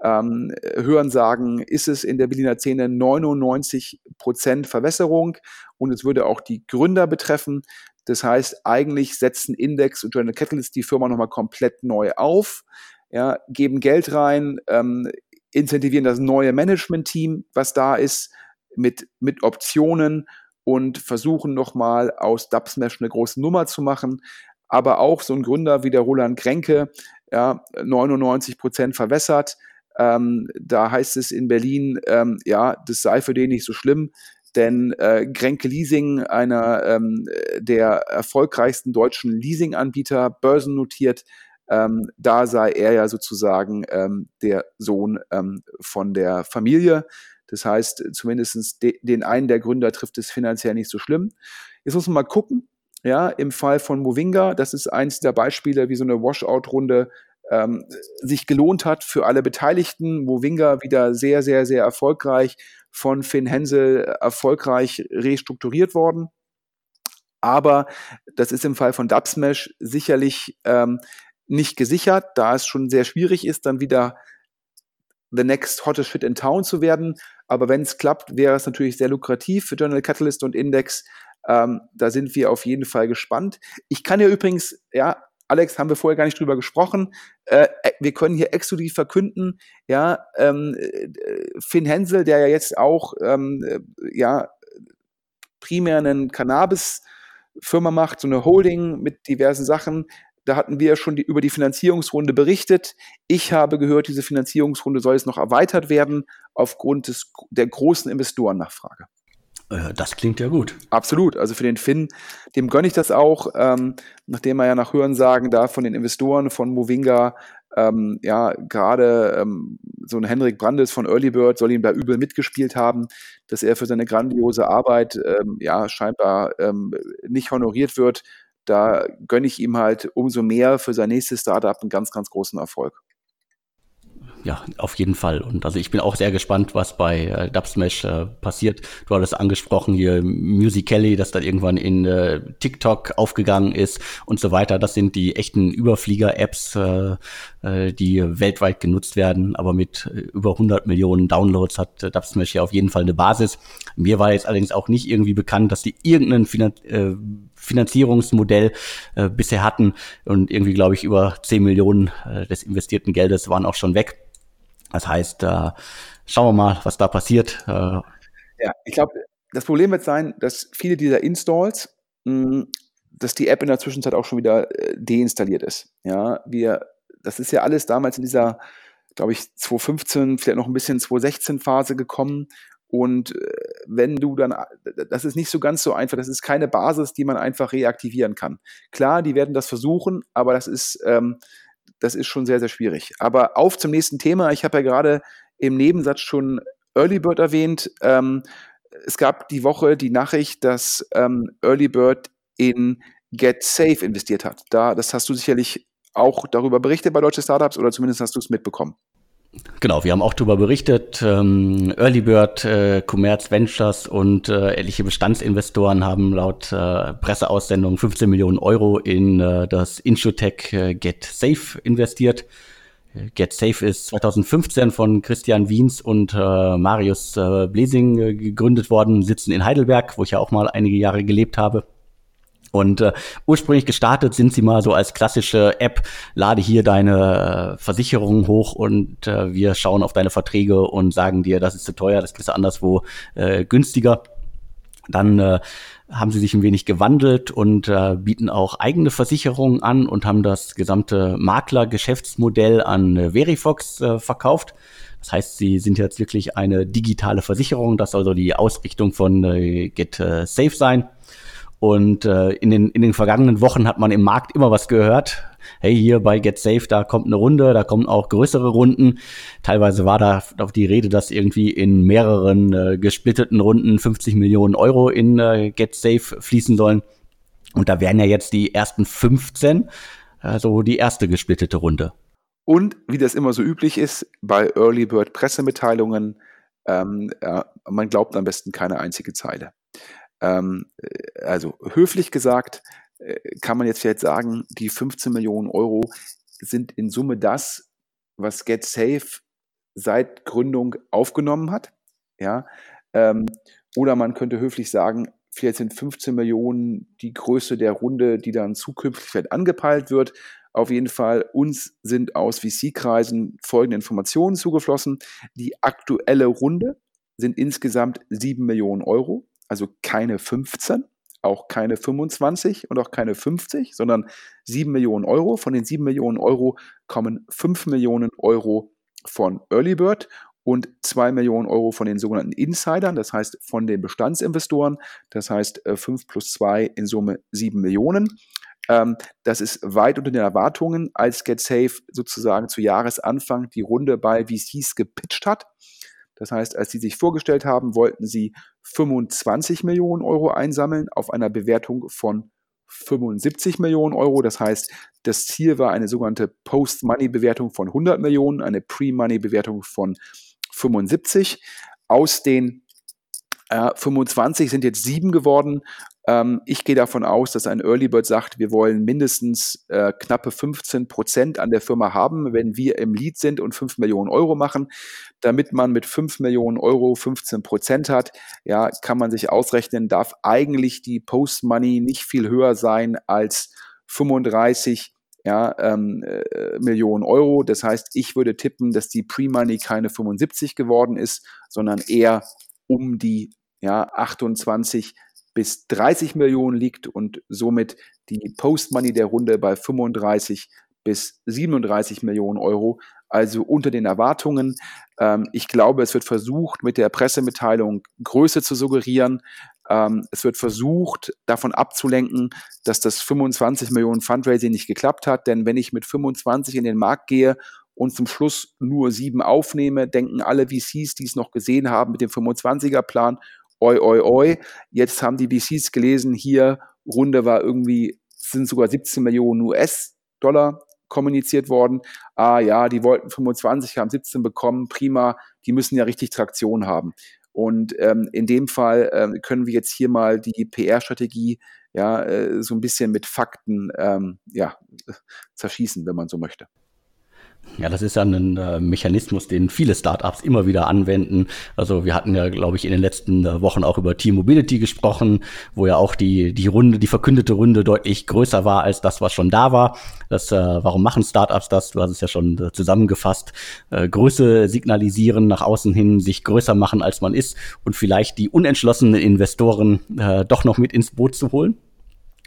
Ähm, Hören sagen, ist es in der Berliner Szene 99 Prozent Verwässerung und es würde auch die Gründer betreffen. Das heißt, eigentlich setzen Index und Journal Catalyst die Firma nochmal komplett neu auf, ja, geben Geld rein, ähm, incentivieren das neue Management-Team, was da ist, mit, mit Optionen und versuchen nochmal aus Dubsmash eine große Nummer zu machen. Aber auch so ein Gründer wie der Roland Kränke, ja, 99 Prozent verwässert, Ähm, da heißt es in Berlin, ähm, ja, das sei für den nicht so schlimm, denn äh, Grenke Leasing, einer ähm, der erfolgreichsten deutschen Leasinganbieter, börsennotiert, ähm, da sei er ja sozusagen ähm, der Sohn ähm, von der Familie. Das heißt, zumindest de den einen der Gründer trifft es finanziell nicht so schlimm. Jetzt muss man mal gucken, ja, im Fall von Movinga, das ist eins der Beispiele, wie so eine Washout-Runde ähm, sich gelohnt hat für alle Beteiligten. Movinga wieder sehr, sehr, sehr erfolgreich von Finn Hensel erfolgreich restrukturiert worden. Aber das ist im Fall von Dubsmash sicherlich ähm, nicht gesichert, da es schon sehr schwierig ist, dann wieder the next hottest shit in town zu werden. Aber wenn es klappt, wäre es natürlich sehr lukrativ für Journal Catalyst und Index. Ähm, da sind wir auf jeden Fall gespannt. Ich kann ja übrigens, ja, Alex, haben wir vorher gar nicht drüber gesprochen. Äh, äh wir können hier exklusiv verkünden, ja, ähm, äh, Finn Hensel, der ja jetzt auch, ähm, äh, ja, primär einen Cannabis-Firma macht, so eine Holding mit diversen Sachen. Da hatten wir schon die, über die Finanzierungsrunde berichtet. Ich habe gehört, diese Finanzierungsrunde soll jetzt noch erweitert werden aufgrund des, der großen Investorennachfrage. Äh, das klingt ja gut. Absolut. Also für den Finn, dem gönne ich das auch, ähm, nachdem er ja nach Hörensagen da von den Investoren von Movinga, ähm, ja, gerade ähm, so ein Henrik Brandes von Early Bird soll ihm da übel mitgespielt haben, dass er für seine grandiose Arbeit ähm, ja scheinbar ähm, nicht honoriert wird. Da gönne ich ihm halt umso mehr für sein nächstes Startup einen ganz, ganz großen Erfolg ja, auf jeden Fall. Und also ich bin auch sehr gespannt, was bei äh, Dubsmash äh, passiert. Du hattest angesprochen hier Musical.ly, das dann irgendwann in äh, TikTok aufgegangen ist und so weiter. Das sind die echten Überflieger-Apps, äh, äh, die weltweit genutzt werden. Aber mit äh, über 100 Millionen Downloads hat äh, Dubsmash ja auf jeden Fall eine Basis. Mir war jetzt allerdings auch nicht irgendwie bekannt, dass die irgendeinen Finan äh, Finanzierungsmodell äh, bisher hatten. Und irgendwie, glaube ich, über 10 Millionen äh, des investierten Geldes waren auch schon weg. Das heißt, äh, schauen wir mal, was da passiert. Äh, ja, ich glaube, das Problem wird sein, dass viele dieser Installs, mh, hm, dass die App in der Zwischenzeit auch schon wieder äh, deinstalliert ist. Ja, wir, das ist ja alles damals in dieser, glaube ich, 2015, vielleicht noch ein bisschen 2016 Phase gekommen. Und äh, wenn du dann, das ist nicht so ganz so einfach, das ist keine Basis, die man einfach reaktivieren kann. Klar, die werden das versuchen, aber das ist, ähm, das ist schon sehr, sehr schwierig. Aber auf zum nächsten Thema. Ich habe ja gerade im Nebensatz schon Early Bird erwähnt. Ähm, es gab die Woche die Nachricht, dass ähm, Early Bird in Get Safe investiert hat. Da, das hast du sicherlich auch darüber berichtet bei deutsche Startups oder zumindest hast du es mitbekommen. Genau, wir haben auch darüber berichtet. Ähm, Early Bird, äh, Commerz Ventures und äh, etliche Bestandsinvestoren haben laut äh, Presseaussendung 15 Millionen Euro in äh, das Insurtech äh, Get Safe investiert. Get Safe ist 2015 von Christian Wiens und äh, Marius äh, Blesing äh, gegründet worden, sitzen in Heidelberg, wo ich ja auch mal einige Jahre gelebt habe. Und äh, ursprünglich gestartet sind sie mal so als klassische App, lade hier deine äh, Versicherung hoch und äh, wir schauen auf deine Verträge und sagen dir, das ist zu teuer, das kriegst du anderswo äh, günstiger. Dann äh, haben sie sich ein wenig gewandelt und äh, bieten auch eigene Versicherungen an und haben das gesamte Makler-Geschäftsmodell an äh, Verifox äh, verkauft. Das heißt, sie sind jetzt wirklich eine digitale Versicherung. Das soll so die Ausrichtung von äh, Get äh, Safe sein. Und äh, in, den, in den vergangenen Wochen hat man im Markt immer was gehört. Hey, hier bei Get Safe, da kommt eine Runde, da kommen auch größere Runden. Teilweise war da auch die Rede, dass irgendwie in mehreren äh, gesplitteten Runden 50 Millionen Euro in äh, Get Safe fließen sollen. Und da wären ja jetzt die ersten 15, also die erste gesplittete Runde. Und wie das immer so üblich ist, bei Early Bird Pressemitteilungen, ähm, ja, man glaubt am besten keine einzige Zeile. Ähm, äh, also höflich gesagt, äh, kann man jetzt vielleicht sagen, die 15 Millionen Euro sind in Summe das, was Get Safe seit Gründung aufgenommen hat. Ja, ähm, oder man könnte höflich sagen, vielleicht sind 15 Millionen die Größe der Runde, die dann zukünftig vielleicht angepeilt wird. Auf jeden Fall, uns sind aus VC-Kreisen folgende Informationen zugeflossen. Die aktuelle Runde sind insgesamt 7 Millionen Euro also keine 15, auch keine 25 und auch keine 50, sondern 7 Millionen Euro. Von den 7 Millionen Euro kommen 5 Millionen Euro von Early Bird und 2 Millionen Euro von den sogenannten Insidern, das heißt von den Bestandsinvestoren, das heißt 5 plus 2 in Summe 7 Millionen. Ähm, das ist weit unter den Erwartungen, als GetSafe sozusagen zu Jahresanfang die Runde bei VCs gepitcht hat. Das heißt, als sie sich vorgestellt haben, wollten sie 25 Millionen Euro einsammeln auf einer Bewertung von 75 Millionen Euro. Das heißt, das Ziel war eine sogenannte Post-Money-Bewertung von 100 Millionen, eine Pre-Money-Bewertung von 75. Aus den äh, 25 sind jetzt sieben geworden. Ähm, ich gehe davon aus, dass ein Early Bird sagt, wir wollen mindestens äh, knappe 15 Prozent an der Firma haben, wenn wir im Lead sind und 5 Millionen Euro machen. Damit man mit 5 Millionen Euro 15 Prozent hat, ja, kann man sich ausrechnen, darf eigentlich die Post-Money nicht viel höher sein als 35 ja, ähm, äh, Millionen Euro. Das heißt, ich würde tippen, dass die Pre-Money keine 75 geworden ist, sondern eher um die ja, 28 bis 30 Millionen liegt und somit die Post-Money der Runde bei 35 bis 37 Millionen Euro, also unter den Erwartungen. Ähm, ich glaube, es wird versucht, mit der Pressemitteilung Größe zu suggerieren. Ähm, es wird versucht, davon abzulenken, dass das 25 Millionen Fundraising nicht geklappt hat, denn wenn ich mit 25 in den Markt gehe und zum Schluss nur sieben aufnehme, denken alle VCs, die es noch gesehen haben mit dem 25er-Plan, oi, oi, oi. Jetzt haben die VCs gelesen, hier Runde war irgendwie, sind sogar 17 Millionen US-Dollar kommuniziert worden. Ah ja, die wollten 25, haben 17 bekommen, prima, die müssen ja richtig Traktion haben. Und ähm, in dem Fall ähm, können wir jetzt hier mal die PR-Strategie ja äh, so ein bisschen mit Fakten ähm, ja, [LAUGHS] zerschießen, wenn man so möchte. Ja, das ist ja ein äh, Mechanismus, den viele Startups immer wieder anwenden. Also wir hatten ja, glaube ich, in den letzten äh, Wochen auch über T-Mobility gesprochen, wo ja auch die, die Runde, die verkündete Runde deutlich größer war als das, was schon da war. Das, äh, warum machen Startups das? Du hast es ja schon äh, zusammengefasst. Äh, Größe signalisieren, nach außen hin sich größer machen, als man ist und vielleicht die unentschlossenen Investoren äh, doch noch mit ins Boot zu holen.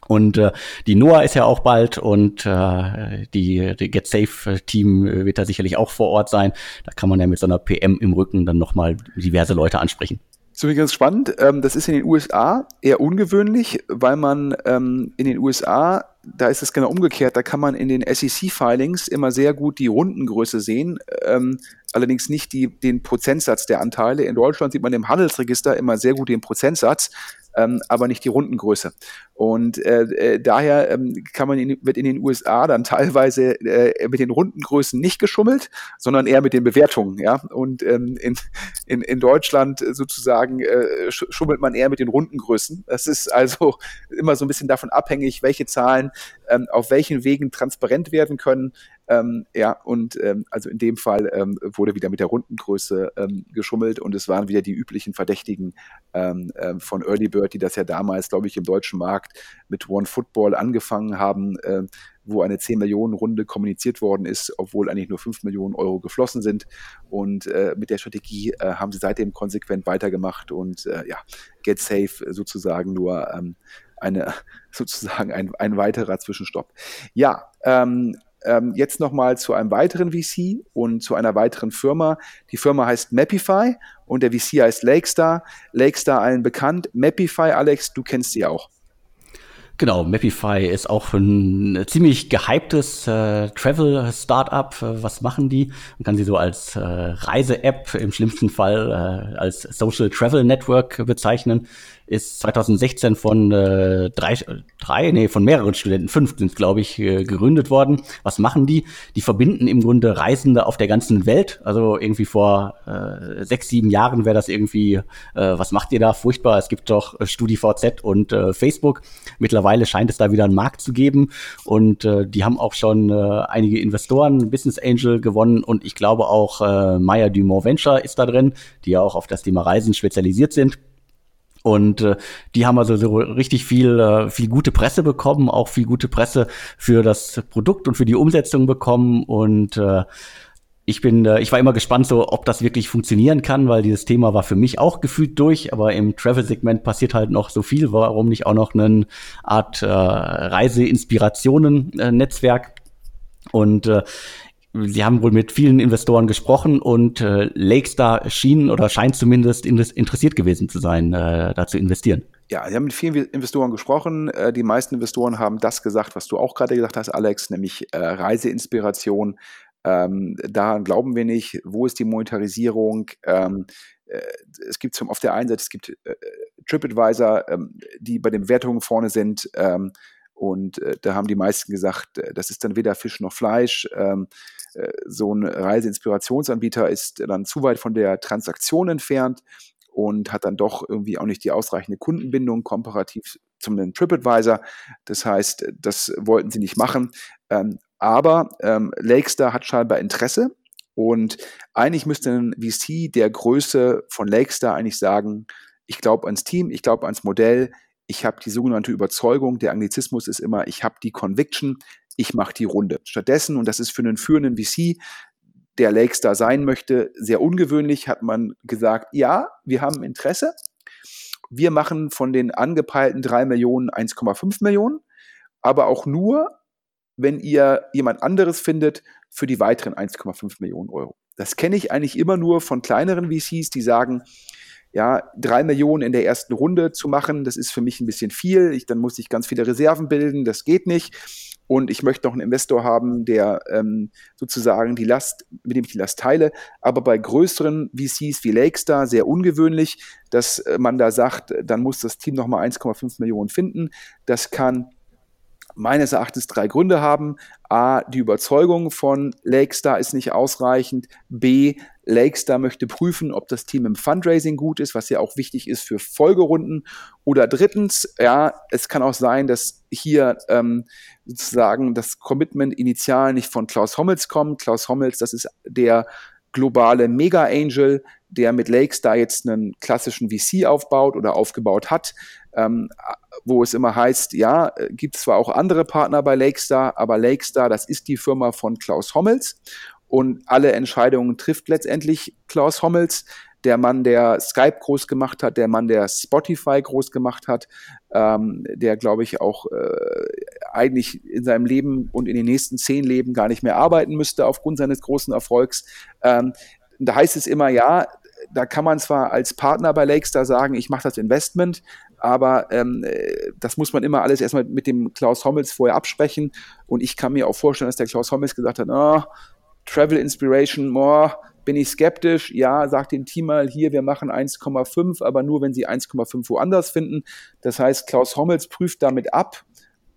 Und äh, die Noah ist ja auch bald und äh, die, die Get Safe Team wird da sicherlich auch vor Ort sein. Da kann man ja mit so einer PM im Rücken dann nochmal diverse Leute ansprechen. So ganz spannend. Ähm, das ist in den USA eher ungewöhnlich, weil man ähm, in den USA, da ist es genau umgekehrt, da kann man in den SEC-Filings immer sehr gut die Rundengröße sehen, ähm, allerdings nicht die, den Prozentsatz der Anteile. In Deutschland sieht man im Handelsregister immer sehr gut den Prozentsatz ähm, aber nicht die Rundengröße. Und äh, äh, daher ähm, kann man in, wird in den USA dann teilweise äh, mit den Rundengrößen nicht geschummelt, sondern eher mit den Bewertungen. Ja? Und ähm, in, in, in Deutschland sozusagen äh, schummelt man eher mit den Rundengrößen. Das ist also immer so ein bisschen davon abhängig, welche Zahlen ähm, auf welchen Wegen transparent werden können. Ähm, ja, und ähm, also in dem Fall ähm, wurde wieder mit der Rundengröße ähm, geschummelt und es waren wieder die üblichen Verdächtigen ähm, ähm, von Early Bird, die das ja damals, glaube ich, im deutschen Markt mit One Football angefangen haben, äh, wo eine 10 Millionen Runde kommuniziert worden ist, obwohl eigentlich nur 5 Millionen Euro geflossen sind. Und äh, mit der Strategie äh, haben sie seitdem konsequent weitergemacht und äh, ja, Get Safe sozusagen nur eine [LAUGHS] sozusagen ein, ein weiterer Zwischenstopp. Ja, ähm, ähm, jetzt nochmal zu einem weiteren VC und zu einer weiteren Firma. Die Firma heißt Mapify und der VC heißt Lakestar. Lakestar allen bekannt. Mapify, Alex, du kennst sie auch. Genau, Mapify ist auch ein ziemlich gehyptes äh, Travel-Startup. Was machen die? Man kann sie so als äh, Reise-App, im schlimmsten Fall äh, als Social Travel Network bezeichnen ist 2016 von äh, drei, drei, nee, von mehreren Studenten, fünf sind glaube ich, äh, gegründet worden. Was machen die? Die verbinden im Grunde Reisende auf der ganzen Welt. Also irgendwie vor äh, sechs, sieben Jahren wäre das irgendwie, äh, was macht ihr da? Furchtbar. Es gibt doch äh, StudiVZ und äh, Facebook. Mittlerweile scheint es da wieder einen Markt zu geben und äh, die haben auch schon äh, einige Investoren, Business Angel gewonnen und ich glaube auch äh, Maya Dumont Venture ist da drin, die ja auch auf das Thema Reisen spezialisiert sind. Und äh, die haben also so richtig viel, äh, viel gute Presse bekommen, auch viel gute Presse für das Produkt und für die Umsetzung bekommen. Und äh, ich bin, äh, ich war immer gespannt, so ob das wirklich funktionieren kann, weil dieses Thema war für mich auch gefühlt durch, aber im Travel-Segment passiert halt noch so viel. Warum nicht auch noch eine Art äh, Reise-Inspirationen-Netzwerk? Und äh, Sie haben wohl mit vielen Investoren gesprochen und äh, Lakestar schien oder scheint zumindest interessiert gewesen zu sein, äh, da zu investieren. Ja, Sie haben mit vielen Investoren gesprochen. Äh, die meisten Investoren haben das gesagt, was du auch gerade gesagt hast, Alex, nämlich äh, Reiseinspiration. Ähm, daran glauben wir nicht. Wo ist die Monetarisierung? Ähm, äh, es gibt zum, auf der einen Seite, es gibt äh, TripAdvisor, ähm, die bei den Wertungen vorne sind. Ähm, und äh, da haben die meisten gesagt, äh, das ist dann weder Fisch noch Fleisch. Ähm, äh, so ein Reiseinspirationsanbieter ist dann zu weit von der Transaktion entfernt und hat dann doch irgendwie auch nicht die ausreichende Kundenbindung komparativ zum TripAdvisor. Das heißt, das wollten sie nicht machen. Ähm, aber ähm, Lakestar hat scheinbar Interesse und eigentlich müsste ein VC der Größe von Lakestar eigentlich sagen, ich glaube ans Team, ich glaube ans Modell, ich habe die sogenannte Überzeugung, der Anglizismus ist immer, ich habe die Conviction, ich mache die Runde. Stattdessen, und das ist für einen führenden VC, der Lakestar sein möchte, sehr ungewöhnlich, hat man gesagt, ja, wir haben Interesse. Wir machen von den angepeilten drei Millionen 1,5 Millionen, aber auch nur, wenn ihr jemand anderes findet für die weiteren 1,5 Millionen Euro. Das kenne ich eigentlich immer nur von kleineren VCs, die sagen, ja, drei Millionen in der ersten Runde zu machen, das ist für mich ein bisschen viel. Ich, dann muss ich ganz viele Reserven bilden, das geht nicht. Und ich möchte noch einen Investor haben, der ähm, sozusagen die Last, mit dem ich die Last teile. Aber bei größeren VCs wie Lakestar sehr ungewöhnlich, dass äh, man da sagt, dann muss das Team nochmal 1,5 Millionen finden. Das kann meines Erachtens drei Gründe haben. A, die Überzeugung von Lakestar ist nicht ausreichend. B, Lakestar möchte prüfen, ob das Team im Fundraising gut ist, was ja auch wichtig ist für Folgerunden. Oder drittens, ja, es kann auch sein, dass hier ähm, sozusagen das Commitment initial nicht von Klaus Hommels kommt. Klaus Hommels, das ist der globale Mega-Angel, der mit Lakestar jetzt einen klassischen VC aufbaut oder aufgebaut hat ähm, wo es immer heißt, ja, äh, gibt zwar auch andere Partner bei Lakestar, aber Lakestar, das ist die Firma von Klaus Hommels. Und alle Entscheidungen trifft letztendlich Klaus Hommels, der Mann, der Skype groß gemacht hat, der Mann, der Spotify groß gemacht hat, ähm, der, glaube ich, auch äh, eigentlich in seinem Leben und in den nächsten zehn Leben gar nicht mehr arbeiten müsste aufgrund seines großen Erfolgs. Ähm, da heißt es immer, ja, da kann man zwar als Partner bei Lakestar sagen, ich mache das Investment, aber ähm, äh, das muss man immer alles erstmal mit dem Klaus Hommels vorher absprechen. Und ich kann mir auch vorstellen, dass der Klaus Hommels gesagt hat, oh, Travel Inspiration, oh, bin ich skeptisch. Ja, sagt dem Team mal hier, wir machen 1,5, aber nur wenn sie 1,5 woanders finden. Das heißt, Klaus Hommels prüft damit ab,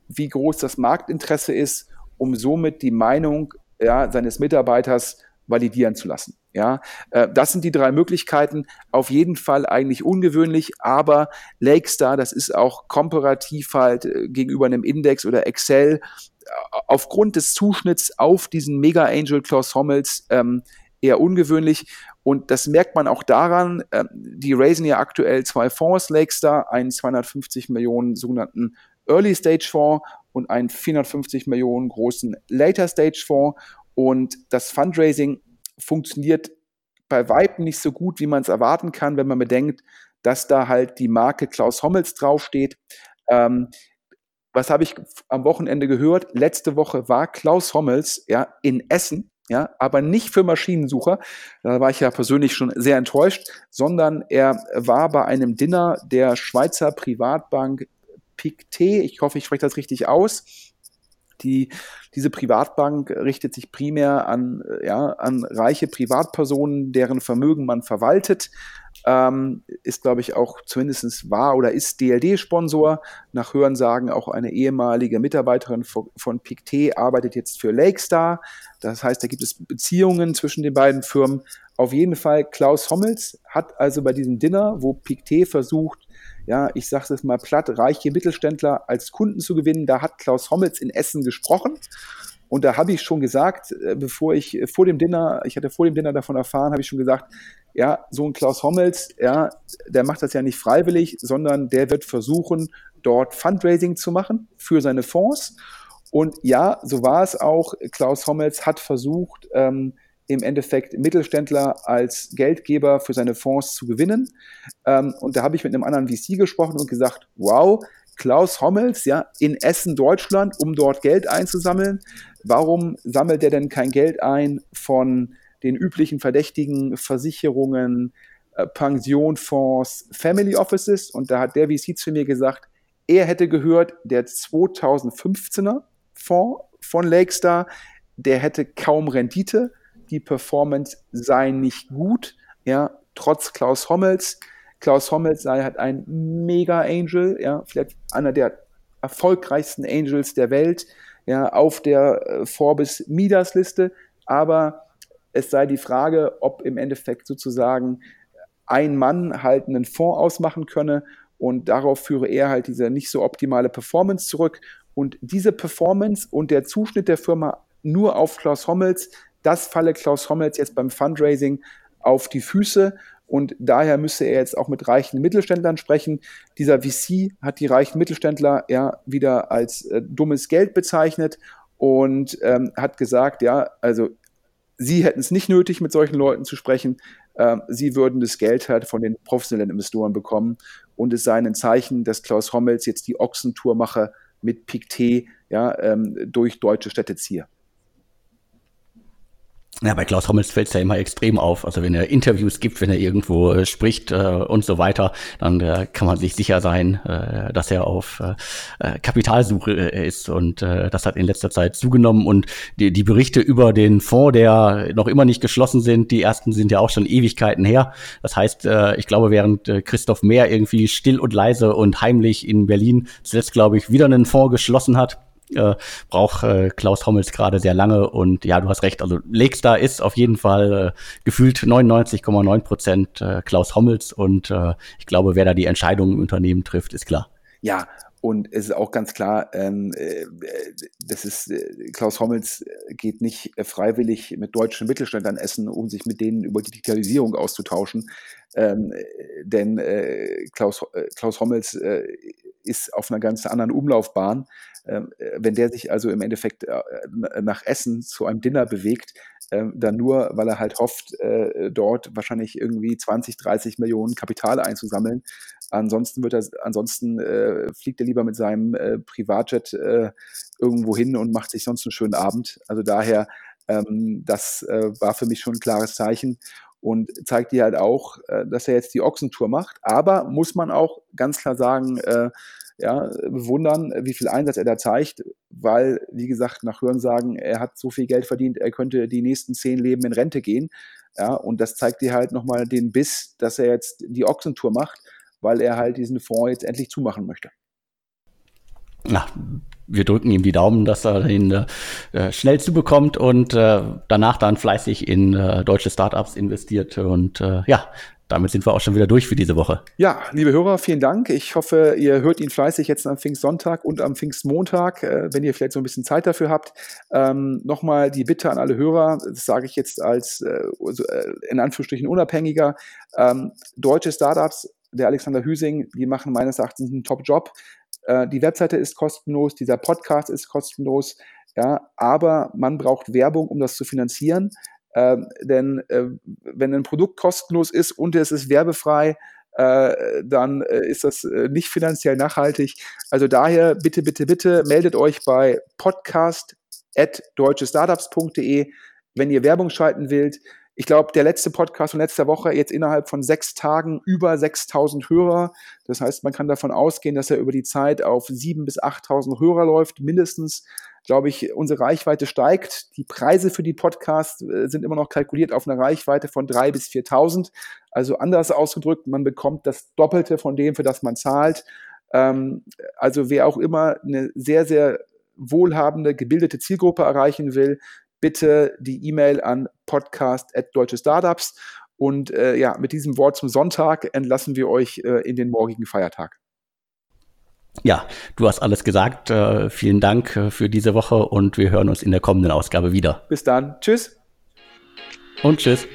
wie groß das Marktinteresse ist, um somit die Meinung ja, seines Mitarbeiters validieren zu lassen. Ja, äh, das sind die drei Möglichkeiten. Auf jeden Fall eigentlich ungewöhnlich, aber Lakestar, das ist auch komparativ halt äh, gegenüber einem Index oder Excel äh, aufgrund des Zuschnitts auf diesen Mega Angel Klaus Hommels ähm, eher ungewöhnlich. Und das merkt man auch daran, äh, die raisen ja aktuell zwei Fonds, Lakestar, einen 250 Millionen sogenannten Early Stage Fonds und einen 450 Millionen großen Later Stage Fonds. Und das Fundraising funktioniert bei Weitem nicht so gut, wie man es erwarten kann, wenn man bedenkt, dass da halt die Marke Klaus Hommels draufsteht. Ähm, was habe ich am Wochenende gehört? Letzte Woche war Klaus Hommels ja, in Essen, ja, aber nicht für Maschinensucher. Da war ich ja persönlich schon sehr enttäuscht, sondern er war bei einem Dinner der Schweizer Privatbank Pictet. Ich hoffe, ich spreche das richtig aus die, diese Privatbank richtet sich primär an, ja, an reiche Privatpersonen, deren Vermögen man verwaltet. Ähm, ist, glaube ich, auch zumindest war oder ist DLD-Sponsor. Nach Hörensagen auch eine ehemalige Mitarbeiterin von, von Pictet arbeitet jetzt für Lakestar. Das heißt, da gibt es Beziehungen zwischen den beiden Firmen. Auf jeden Fall, Klaus Hommels hat also bei diesem Dinner, wo Pictet versucht, ja, ich sage es mal platt, reiche Mittelständler als Kunden zu gewinnen. Da hat Klaus Hommels in Essen gesprochen. Und da habe ich schon gesagt, äh, bevor ich äh, vor dem Dinner, ich hatte vor dem Dinner davon erfahren, habe ich schon gesagt, ja, so ein Klaus Hommels, ja, der macht das ja nicht freiwillig, sondern der wird versuchen, dort Fundraising zu machen für seine Fonds. Und ja, so war es auch. Klaus Hommels hat versucht, ähm, im Endeffekt Mittelständler als Geldgeber für seine Fonds zu gewinnen. Ähm, und da habe ich mit einem anderen VC gesprochen und gesagt, wow, Klaus Hommels, ja, in Essen, Deutschland, um dort Geld einzusammeln. warum sammelt er denn kein Geld ein von den üblichen Verdächtigen, Versicherungen, äh, Pensionfonds, Family Offices? Und da hat der VC zu mir gesagt, er hätte gehört, der 2015er Fonds von Lakestar, der hätte kaum Rendite, die Performance sei nicht gut, ja, trotz Klaus Hommels. Klaus Hommels sei halt ein mega Angel, ja, vielleicht einer der erfolgreichsten Angels der Welt, ja, auf der äh, Forbes Midas Liste, aber es sei die Frage, ob im Endeffekt sozusagen ein Mann halt einen Fonds ausmachen könne und darauf führe er halt diese nicht so optimale Performance zurück und diese Performance und der Zuschnitt der Firma nur auf Klaus Hommels, das falle Klaus Hommels jetzt beim Fundraising auf die Füße und daher müsste er jetzt auch mit reichen Mittelständlern sprechen. Dieser VC hat die reichen Mittelständler ja wieder als äh, dummes Geld bezeichnet und ähm, hat gesagt, ja, also sie hätten es nicht nötig, mit solchen Leuten zu sprechen. Ähm, sie würden das Geld halt von den professionellen Investoren bekommen und es sei ein Zeichen, dass Klaus Hommels jetzt die Ochsentour mache mit Pictet ja, ähm, durch deutsche Städte ziehe. Ja, bei Klaus Hommels fällt es ja immer extrem auf. Also wenn er Interviews gibt, wenn er irgendwo äh, spricht äh, und so weiter, dann äh, kann man sich sicher sein, äh, dass er auf äh, äh Kapitalsuche ist. Und das hat in letzter Zeit zugenommen. Und die, die Berichte über den Fonds, der noch immer nicht geschlossen sind, die ersten sind ja auch schon Ewigkeiten her. Das heißt, ich glaube, während äh, Christoph Mehr irgendwie still und leise und heimlich in Berlin zuletzt, glaube ich, wieder einen Fonds geschlossen hat, äh, braucht äh, Klaus Hommels gerade sehr lange. Und ja, du hast recht, also Lakestar ist auf jeden Fall äh, gefühlt 99,9 Prozent äh, Klaus Hommels. Und äh, ich glaube, wer da die Entscheidungen im Unternehmen trifft, ist klar. Ja, und es ist auch ganz klar, ähm, äh, das ist, äh, Klaus Hommels geht nicht äh, freiwillig mit deutschen Mittelständlern essen, um sich mit denen über die Digitalisierung auszutauschen. Ähm, äh, denn äh, Klaus, äh, Klaus Hommels äh, ist auf einer ganz anderen Umlaufbahn. Ähm, äh, wenn der sich also im Endeffekt äh, nach Essen zu einem Dinner bewegt, ähm, dann nur, weil er halt hofft, äh, dort wahrscheinlich irgendwie 20, 30 Millionen Kapital einzusammeln. Ansonsten wird er, ansonsten fliegt er lieber mit seinem Privatjet irgendwo hin und macht sich sonst einen schönen Abend. Also daher, ähm, das war für mich schon ein klares Zeichen und zeigt dir halt auch, äh, dass er jetzt die Ochsentour macht. Aber muss man auch ganz klar sagen, äh, ja, bewundern, wie viel Einsatz er da zeigt, weil, wie gesagt, nach Hörensagen, er hat so viel Geld verdient, er könnte die nächsten zehn Leben in Rente gehen. Ja, und das zeigt dir halt nochmal den Biss, dass er jetzt die Ochsentour macht, weil er halt diesen Fonds jetzt endlich zumachen möchte. Na, wir drücken ihm die Daumen, dass er ihn äh, schnell zubekommt und äh, danach dann fleißig in äh, deutsche Startups investiert. Und äh, ja, damit sind wir auch schon wieder durch für diese Woche. Ja, liebe Hörer, vielen Dank. Ich hoffe, ihr hört ihn fleißig jetzt am Pfingstsonntag und am Pfingstmontag, äh, wenn ihr vielleicht so ein bisschen Zeit dafür habt. Ähm, Nochmal die Bitte an alle Hörer, das sage ich jetzt als äh, äh, in Anführungsstrichen unabhängiger, ähm, deutsche Startups, der Alexander Hüsing, die machen meines Erachtens einen Top-Job. Äh, die Webseite ist kostenlos, dieser Podcast ist kostenlos, ja, aber man braucht Werbung, um das zu finanzieren. Ähm, denn äh, wenn ein Produkt kostenlos ist und es ist werbefrei, äh, dann äh, ist das äh, nicht finanziell nachhaltig. Also daher bitte, bitte, bitte meldet euch bei podcast.deutschestartups.de, wenn ihr Werbung schalten wollt. Ich glaube, der letzte Podcast von letzter Woche jetzt innerhalb von sechs Tagen über 6000 Hörer. Das heißt, man kann davon ausgehen, dass er über die Zeit auf 7.000 bis 8.000 Hörer läuft, mindestens. Glaube ich, unsere Reichweite steigt. Die Preise für die Podcasts äh, sind immer noch kalkuliert auf eine Reichweite von 3.000 bis 4.000. Also anders ausgedrückt, man bekommt das Doppelte von dem, für das man zahlt. Ähm, also wer auch immer eine sehr, sehr wohlhabende, gebildete Zielgruppe erreichen will, bitte die E-Mail an podcast.deutsche Und äh, ja, mit diesem Wort zum Sonntag entlassen wir euch äh, in den morgigen Feiertag. Ja, du hast alles gesagt. Äh, vielen Dank äh, für diese Woche und wir hören uns in der kommenden Ausgabe wieder. Bis dann. Tschüss. Und tschüss.